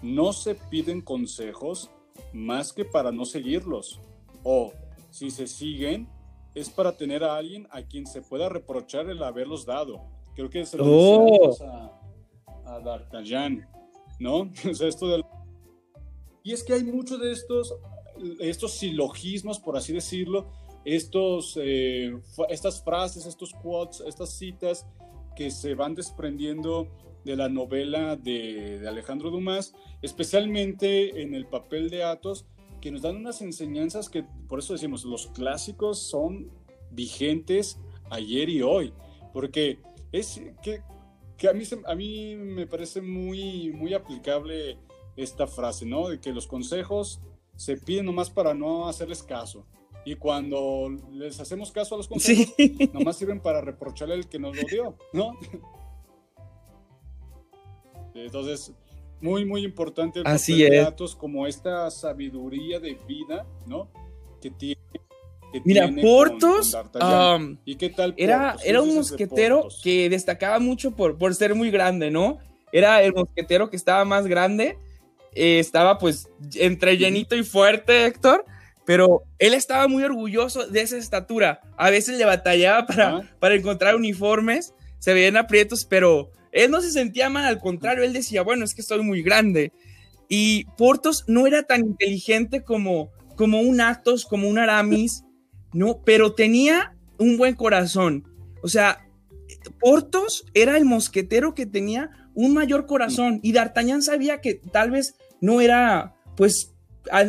no se piden consejos más que para no seguirlos, o si se siguen, es para tener a alguien a quien se pueda reprochar el haberlos dado. Creo que se lo oh. a, a D'Artagnan, ¿no? o sea, esto de... Y es que hay muchos de estos, estos silogismos, por así decirlo, estos, eh, estas frases, estos quotes, estas citas que se van desprendiendo de la novela de, de Alejandro Dumas, especialmente en el papel de Athos, que nos dan unas enseñanzas que, por eso decimos, los clásicos son vigentes ayer y hoy, porque es que, que a, mí, a mí me parece muy, muy aplicable esta frase, ¿no? De que los consejos se piden nomás para no hacerles caso. Y cuando les hacemos caso a los consejos, nomás sirven para reprocharle al que nos lo dio, ¿no? Entonces, muy, muy importante el
Así
datos como esta sabiduría de vida, ¿no? Que tiene.
Mira, Portos, ¿y qué tal Era, era un mosquetero que destacaba mucho por, por ser muy grande, ¿no? Era el mosquetero que estaba más grande, eh, estaba pues entre llenito y fuerte, Héctor, pero él estaba muy orgulloso de esa estatura. A veces le batallaba para, para encontrar uniformes, se veían aprietos, pero él no se sentía mal, al contrario, él decía, bueno, es que estoy muy grande. Y Portos no era tan inteligente como, como un Athos, como un Aramis, ¿no? Pero tenía un buen corazón. O sea, Portos era el mosquetero que tenía un mayor corazón y D'Artagnan sabía que tal vez no era, pues,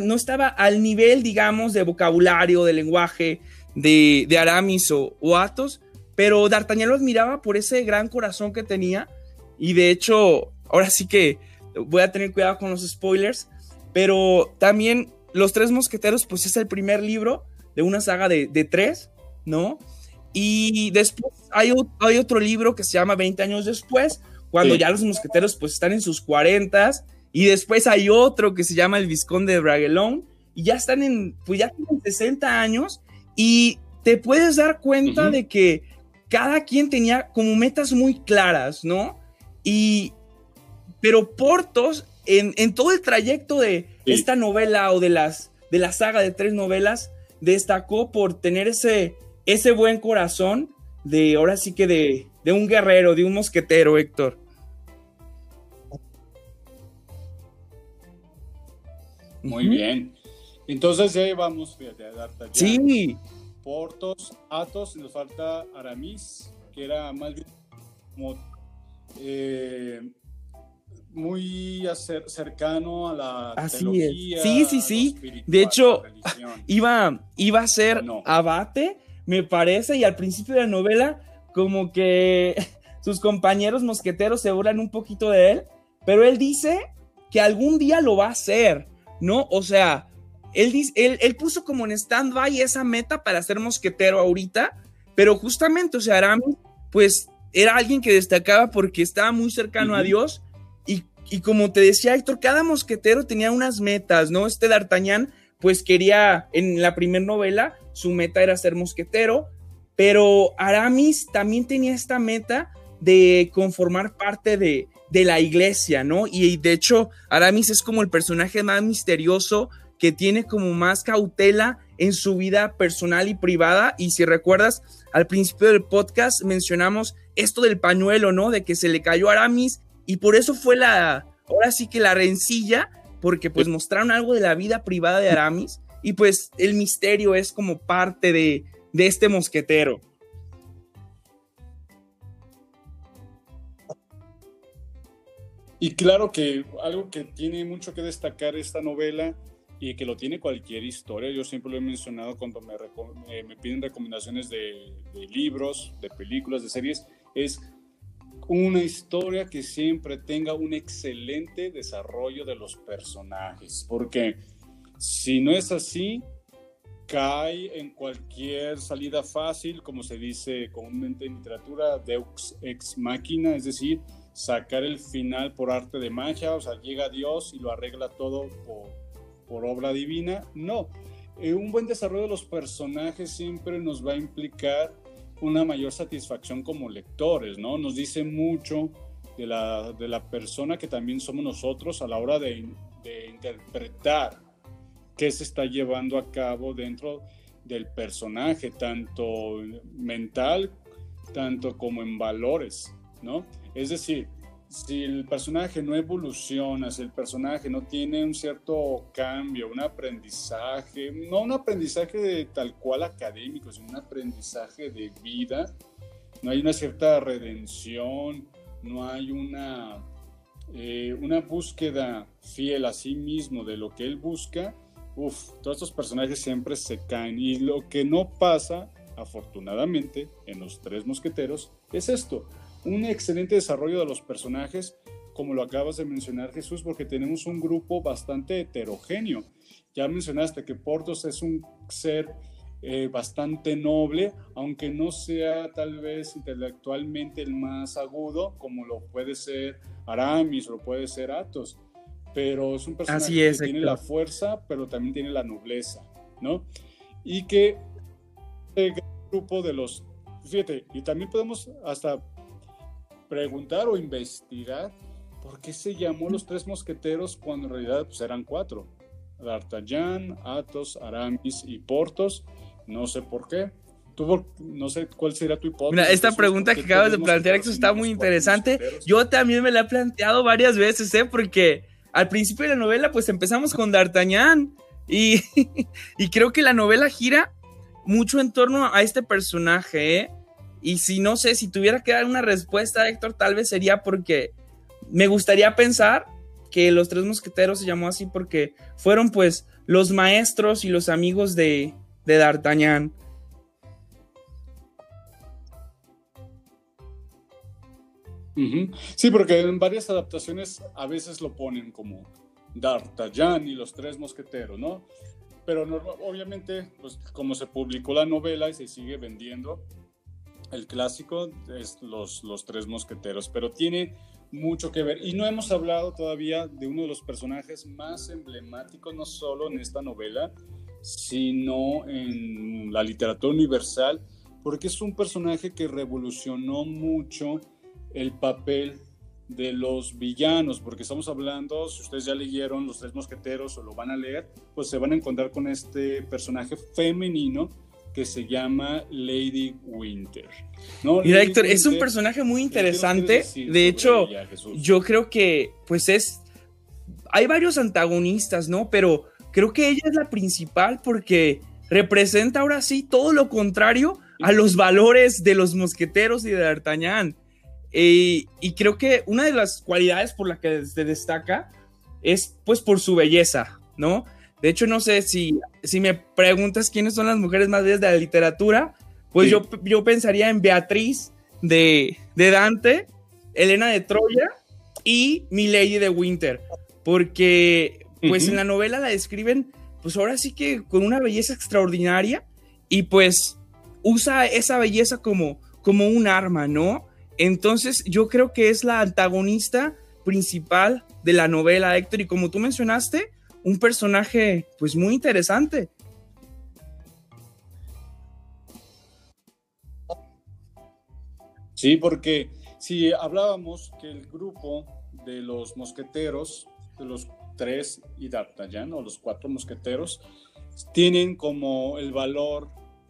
no estaba al nivel, digamos, de vocabulario, de lenguaje de, Aramis o, o Athos, pero D'Artagnan lo admiraba por ese gran corazón que tenía y de hecho ahora sí que voy a tener cuidado con los spoilers, pero también Los Tres Mosqueteros, pues es el primer libro de una saga de, tres, ¿no? Y después hay, hay, otro libro que se llama 20 años después, cuando ya los mosqueteros pues están en sus 40 y después hay otro que se llama El Visconde de Bragelonne y ya están en, pues ya tienen 60 años y te puedes dar cuenta de que cada quien tenía como metas muy claras, ¿no? Y, pero Portos, en, todo el trayecto de esta novela o de, las, de la saga de tres novelas, destacó por tener ese, ese buen corazón de, ahora sí que de, de un guerrero, de un mosquetero, Héctor.
Muy bien. Entonces ya vamos, fíjate, a D'Artagnan.
Sí.
Portos, Atos, nos falta Aramis, que era más bien como eh, muy cercano a la
Así teología, Sí, sí, sí. De hecho, iba, iba a ser abate, me parece, y al principio de la novela, como que sus compañeros mosqueteros se burlan un poquito de él, pero él dice que algún día lo va a hacer, ¿no? O sea, él, él, él puso como en stand-by esa meta para ser mosquetero ahorita, pero justamente, o sea, Aramis, pues era alguien que destacaba porque estaba muy cercano a Dios y, como te decía Héctor, cada mosquetero tenía unas metas, ¿no? Este D'Artagnan, pues quería, en la primera novela, su meta era ser mosquetero, pero Aramis también tenía esta meta de conformar parte de, de la iglesia, ¿no? Y de hecho, Aramis es como el personaje más misterioso que tiene como más cautela en su vida personal y privada. Y si recuerdas, al principio del podcast mencionamos esto del pañuelo, ¿no? De que se le cayó Aramis y por eso fue la, ahora sí que la rencilla, porque pues mostraron algo de la vida privada de Aramis y pues el misterio es como parte de, de este mosquetero.
Y claro que algo que tiene mucho que destacar esta novela y que lo tiene cualquier historia. Yo siempre lo he mencionado cuando me, eh, me piden recomendaciones de, libros, de películas, de series, es una historia que siempre tenga un excelente desarrollo de los personajes, porque si no es así, cae en cualquier salida fácil, como se dice comúnmente en literatura, deux ex machina, es decir, sacar el final por arte de magia, o sea, llega Dios y lo arregla todo por por obra divina, no. Eh, un buen desarrollo de los personajes siempre nos va a implicar una mayor satisfacción como lectores, ¿no? Nos dice mucho de la, de la persona que también somos nosotros a la hora de, de interpretar qué se está llevando a cabo dentro del personaje, tanto mental, tanto como en valores, ¿no? Es decir, si el personaje no evoluciona, si el personaje no tiene un cierto cambio, un aprendizaje, no un aprendizaje de tal cual académico, sino un aprendizaje de vida, no hay una cierta redención, no hay una, eh, una búsqueda fiel a sí mismo de lo que él busca, uff, todos estos personajes siempre se caen. Y lo que no pasa, afortunadamente, en los tres mosqueteros, es esto un excelente desarrollo de los personajes, como lo acabas de mencionar Jesús, porque tenemos un grupo bastante heterogéneo. Ya mencionaste que Portos es un ser eh, bastante noble, aunque no sea tal vez intelectualmente el más agudo, como lo puede ser Aramis o lo puede ser Athos, pero es un personaje que tiene la fuerza, pero también tiene la nobleza, ¿no? Y que el grupo de los, fíjate, y también podemos hasta preguntar o investigar por qué se llamó los tres mosqueteros cuando en realidad pues, eran cuatro. D'Artagnan, Athos, Aramis y Portos. No sé por qué. Tú, no sé cuál sería tu hipótesis.
Mira, esta pregunta que acabas de plantear, eso está muy interesante. Yo también me la he planteado varias veces, ¿eh? Porque al principio de la novela, pues empezamos con D'Artagnan. Y, y creo que la novela gira mucho en torno a este personaje, ¿eh? Y si no sé, si tuviera que dar una respuesta, Héctor, tal vez sería porque me gustaría pensar que los tres mosqueteros se llamó así porque fueron pues los maestros y los amigos de, de D'Artagnan.
Sí, porque en varias adaptaciones a veces lo ponen como D'Artagnan y los tres mosqueteros, ¿no? Pero obviamente, pues como se publicó la novela y se sigue vendiendo, el clásico es los, los tres mosqueteros, pero tiene mucho que ver. Y no hemos hablado todavía de uno de los personajes más emblemáticos, no solo en esta novela, sino en la literatura universal, porque es un personaje que revolucionó mucho el papel de los villanos, porque estamos hablando, si ustedes ya leyeron Los Tres Mosqueteros o lo van a leer, pues se van a encontrar con este personaje femenino que se llama Lady Winter.
¿no? Mira, Héctor, es un personaje muy interesante. De hecho, yo creo que, pues es, hay varios antagonistas, ¿no? Pero creo que ella es la principal porque representa ahora sí todo lo contrario a los valores de los mosqueteros y de D'Artagnan. y creo que una de las cualidades por las que se destaca es pues por su belleza, ¿no? De hecho, no sé si, si me preguntas quiénes son las mujeres más bellas de la literatura, pues yo, yo pensaría en Beatriz de, Dante, Elena de Troya y Milady de Winter, porque pues en la novela la describen pues ahora sí que con una belleza extraordinaria y pues usa esa belleza como, como un arma, ¿no? Entonces yo creo que es la antagonista principal de la novela, Héctor, y como tú mencionaste, un personaje pues muy interesante.
Sí, porque si hablábamos que el grupo de los mosqueteros, de los tres y D'Artagnan, o los cuatro mosqueteros, tienen como el valor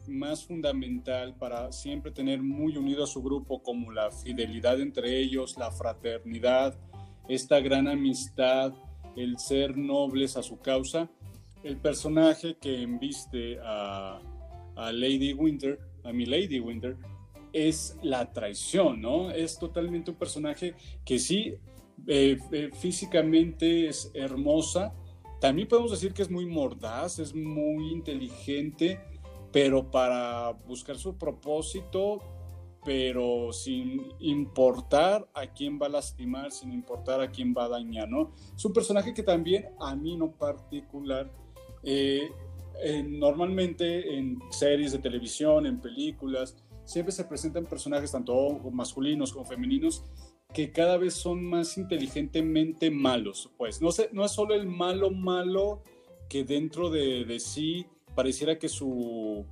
más fundamental para siempre tener muy unido a su grupo, como la fidelidad entre ellos, la fraternidad, esta gran amistad, el ser nobles a su causa. El personaje que embiste a, Lady Winter, a mi Lady Winter, es la traición, ¿no? Es totalmente un personaje que sí, eh, eh, físicamente es hermosa. También podemos decir que es muy mordaz, es muy inteligente, pero para buscar su propósito pero sin importar a quién va a lastimar, sin importar a quién va a dañar, ¿no? Es un personaje que también a mí no particular, eh, normalmente en series de televisión, en películas, siempre se presentan personajes tanto masculinos como femeninos que cada vez son más inteligentemente malos, pues no, no es solo el malo malo que dentro de, de sí pareciera que su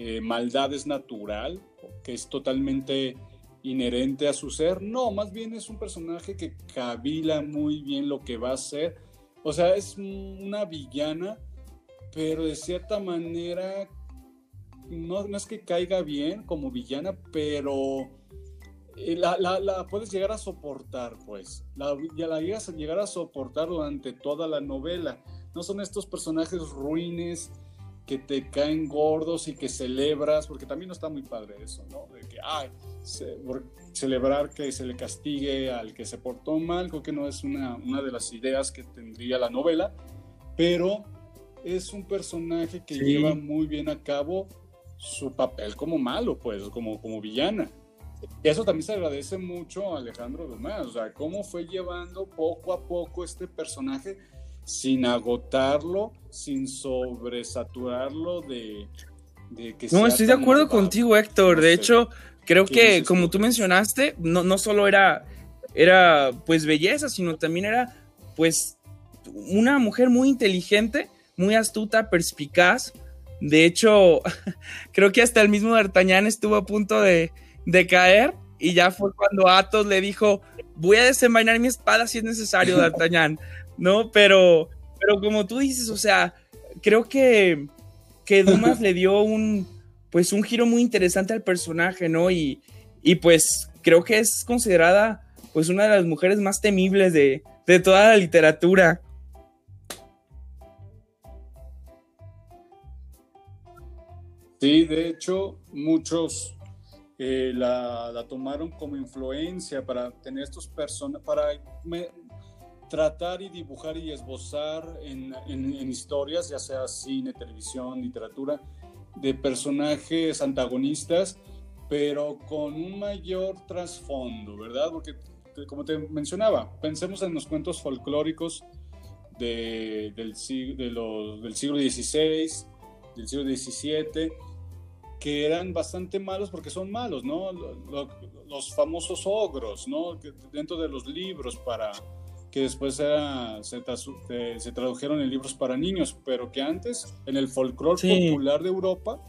eh, maldad es natural, que es totalmente inherente a su ser. No, más bien es un personaje que cabila muy bien lo que va a ser. O sea, es una villana, pero de cierta manera no, es que caiga bien como villana, pero eh, la, puedes llegar a soportar, pues. La, ya la llegas a llegar a soportar durante toda la novela. No son estos personajes ruines que te caen gordos y que celebras, porque también no está muy padre eso, ¿no? De que, ay, celebrar que se le castigue al que se portó mal, creo que no es una, una de las ideas que tendría la novela, pero es un personaje que lleva muy bien a cabo su papel como malo, pues, como, como villana. Eso también se agradece mucho a Alejandro Dumas, o sea, cómo fue llevando poco a poco este personaje sin agotarlo, sin sobresaturarlo de,
que... No, estoy de acuerdo contigo, Héctor. De hecho, creo que como tú mencionaste, no, no solo era, era pues belleza, sino también era pues una mujer muy inteligente, muy astuta, perspicaz. De hecho, creo que hasta el mismo D'Artagnan estuvo a punto de, de, caer y ya fue cuando Athos le dijo, voy a desenvainar mi espada si es necesario, D'Artagnan. ¿No? Pero, pero como tú dices, o sea, creo que, que Dumas le dio un, pues un giro muy interesante al personaje, ¿no? Y, y pues creo que es considerada pues una de las mujeres más temibles de, de toda la literatura.
Sí, de hecho, muchos eh, la, la, tomaron como influencia para tener estos personajes, para tratar y dibujar y esbozar en, historias, ya sea cine, televisión, literatura, de personajes antagonistas, pero con un mayor trasfondo, ¿verdad? Porque como te mencionaba, pensemos en los cuentos folclóricos del, del siglo XVI, del siglo XVII, que eran bastante malos porque son malos, ¿no? Los, famosos ogros, ¿no? dentro de los libros para que después se, tradujeron en libros para niños, pero que antes en el folclore popular de Europa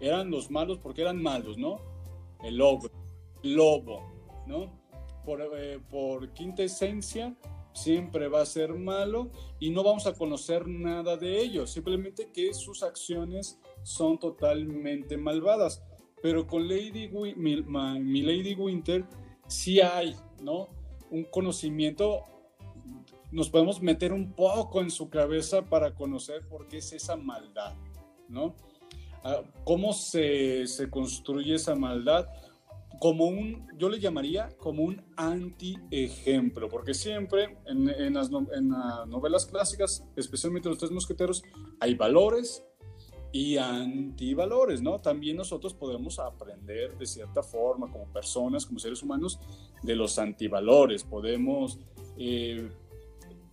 eran los malos porque eran malos, ¿no? El ogro, el lobo, ¿no? Por, eh, por quinta esencia siempre va a ser malo y no vamos a conocer nada de ellos, simplemente que sus acciones son totalmente malvadas. Pero con Lady mi, Lady Winter sí hay, ¿no? Un conocimiento, nos podemos meter un poco en su cabeza para conocer por qué es esa maldad, ¿no? Ah, ¿Cómo se, se construye esa maldad? como un, yo le llamaría como un anti-ejemplo, porque siempre en, en, las, en, las, novelas clásicas, especialmente los tres mosqueteros, hay valores y antivalores, ¿no? También nosotros podemos aprender de cierta forma como personas, como seres humanos, de los antivalores. Podemos eh,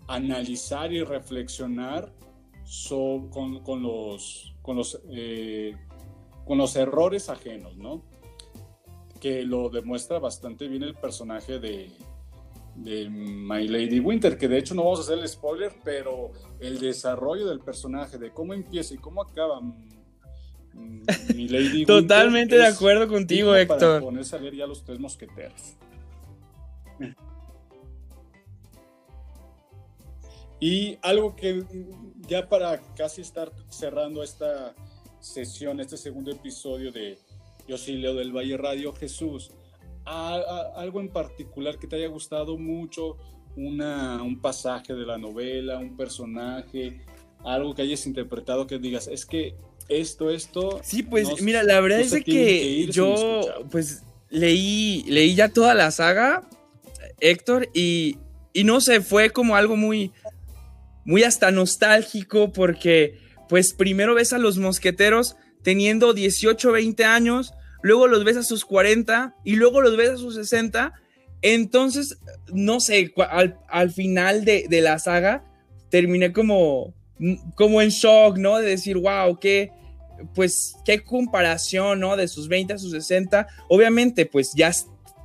analizar y reflexionar con, los, con, los, eh, con los errores ajenos, ¿no? Que lo demuestra bastante bien el personaje de, de My Lady Winter, que de hecho no vamos a hacer el spoiler, pero el desarrollo del personaje, de cómo empieza y cómo acaba mm, My Lady
Totalmente de acuerdo contigo, Héctor. Para
ponerse a leer ya los tres mosqueteros. Y algo que ya para casi estar cerrando esta sesión, este segundo episodio de Yo sí leo del Valle Radio Jesús, algo en particular que te haya gustado mucho, una, un pasaje de la novela, un personaje, algo que hayas interpretado que digas, es que esto, esto...
Sí, pues mira, la verdad es que, yo pues leí, leí ya toda la saga, Héctor, y, y no sé, fue como algo muy, muy hasta nostálgico porque pues primero ves a los mosqueteros teniendo 18, 20 años, luego los ves a sus 40 y luego los ves a sus 60. Entonces, no sé, al, final de, la saga terminé como, como en shock, ¿no? De decir, wow, qué, pues, qué comparación, ¿no? De sus 20 a sus 60. Obviamente, pues ya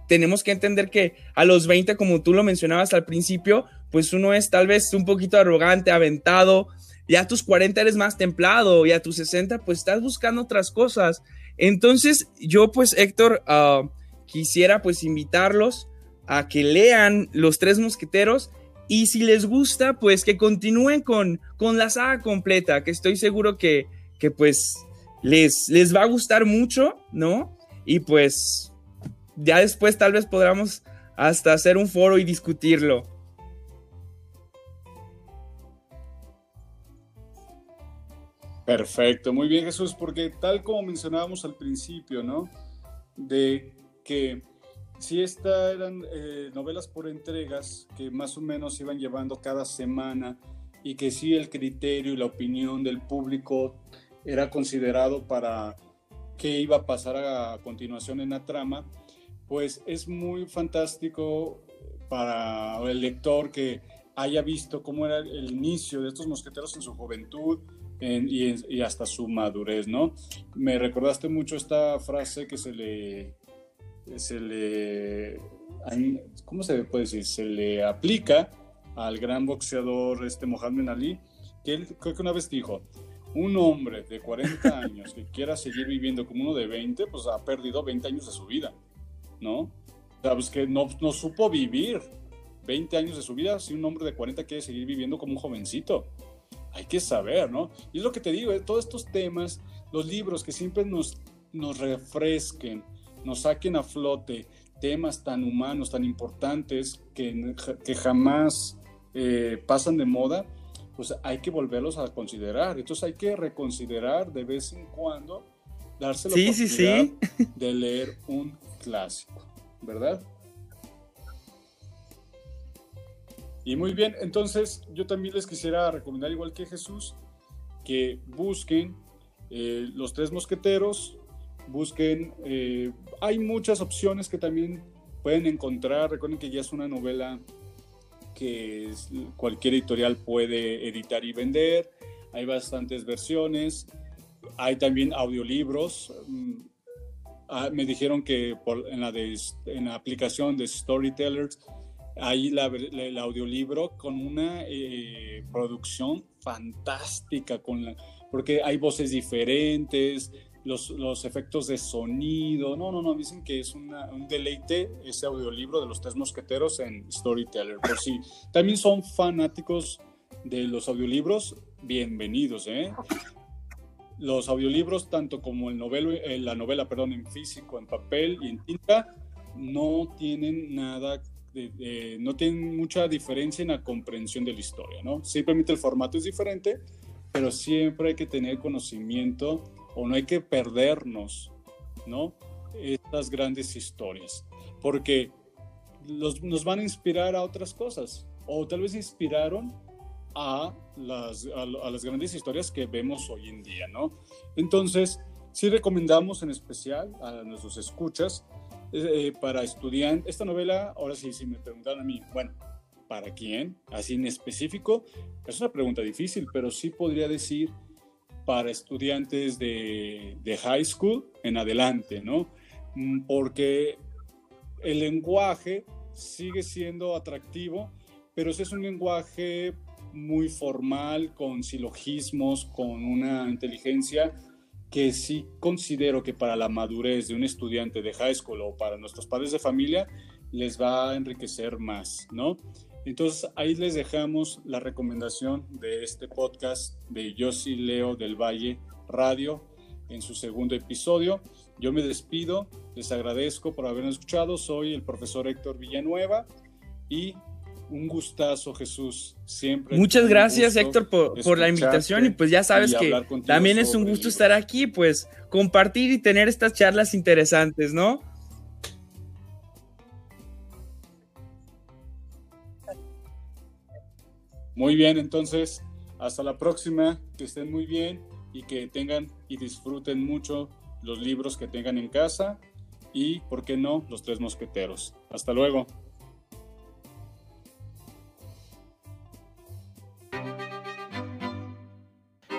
tenemos que entender que a los 20, como tú lo mencionabas al principio, pues uno es tal vez un poquito arrogante, aventado. Ya a tus 40 eres más templado y a tus 60 pues estás buscando otras cosas. Entonces, yo pues, Héctor, ah, quisiera pues invitarlos a que lean Los Tres Mosqueteros y si les gusta, pues que continúen con, con la saga completa, que estoy seguro que, que pues les, les va a gustar mucho, ¿no? Y pues ya después tal vez podamos hasta hacer un foro y discutirlo.
Perfecto, muy bien Jesús, porque tal como mencionábamos al principio, ¿no? De que si estas eran eh, novelas por entregas que más o menos iban llevando cada semana y que sí el criterio y la opinión del público era considerado para qué iba a pasar a continuación en la trama, pues es muy fantástico para el lector que haya visto cómo era el inicio de estos mosqueteros en su juventud, y, hasta su madurez, ¿no? Me recordaste mucho esta frase que se le, se le, ¿cómo se puede decir? Se le aplica al gran boxeador este Mohamed Ali, que él creo que una vez dijo, un hombre de 40 años que quiera seguir viviendo como uno de 20, pues ha perdido 20 años de su vida, ¿no? Sabes que no, no supo vivir 20 años de su vida si un hombre de 40 quiere seguir viviendo como un jovencito hay que saber, ¿no? Y es lo que te digo, ¿eh? todos estos temas, los libros que siempre nos, nos refresquen, nos saquen a flote temas tan humanos, tan importantes, que, que jamás eh, pasan de moda, pues hay que volverlos a considerar. Entonces hay que reconsiderar de vez en cuando, darse la oportunidad de leer un clásico, ¿verdad? Y muy bien, entonces yo también les quisiera recomendar, igual que Jesús, que busquen eh, los tres mosqueteros, busquen, eh, hay muchas opciones que también pueden encontrar, recuerden que ya es una novela que cualquier editorial puede editar y vender, hay bastantes versiones, hay también audiolibros. Mm, ah, me dijeron que en, la en la aplicación de Storytellers hay el audiolibro con una eh, producción fantástica, con porque hay voces diferentes, los, los, efectos de sonido. No, no, no, dicen que es un deleite ese audiolibro de los tres mosqueteros en Storyteller. Por si también son fanáticos de los audiolibros, bienvenidos, ¿eh? Los audiolibros, tanto como el novelo, eh, la novela, perdón, en físico, en papel y en tinta, no tienen nada no tienen mucha diferencia en la comprensión de la historia, ¿no? Simplemente el formato es diferente, pero siempre hay que tener conocimiento o no hay que perdernos, ¿no? Estas grandes historias, porque nos van a inspirar a otras cosas, o tal vez inspiraron a las, a, las grandes historias que vemos hoy en día, ¿no? Entonces, sí recomendamos en especial a nuestros escuchas eh, para estudiantes. Esta novela, ahora sí, si me preguntaron a mí, bueno, ¿para quién? Así en específico, es una pregunta difícil, pero sí podría decir para estudiantes de, de high school en adelante, ¿no? Mm, porque el lenguaje sigue siendo atractivo, pero es un lenguaje muy formal, con silogismos, con una inteligencia que sí considero que para la madurez de un estudiante de high school o para nuestros padres de familia les va a enriquecer más, ¿no? Entonces ahí les dejamos la recomendación de este podcast de Yo Leo del Valle Radio en su segundo episodio. Yo me despido, les agradezco por habernos escuchado, soy el profesor Héctor Villanueva y un gustazo, Jesús. Siempre.
Muchas gracias, Héctor, por, la invitación. Y pues ya sabes que también es un gusto estar aquí, pues compartir y tener estas charlas interesantes, ¿no?
Muy bien, entonces, hasta la próxima. Que estén muy bien y que tengan y disfruten mucho los libros que tengan en casa y, ¿por qué no?, los tres mosqueteros. Hasta luego.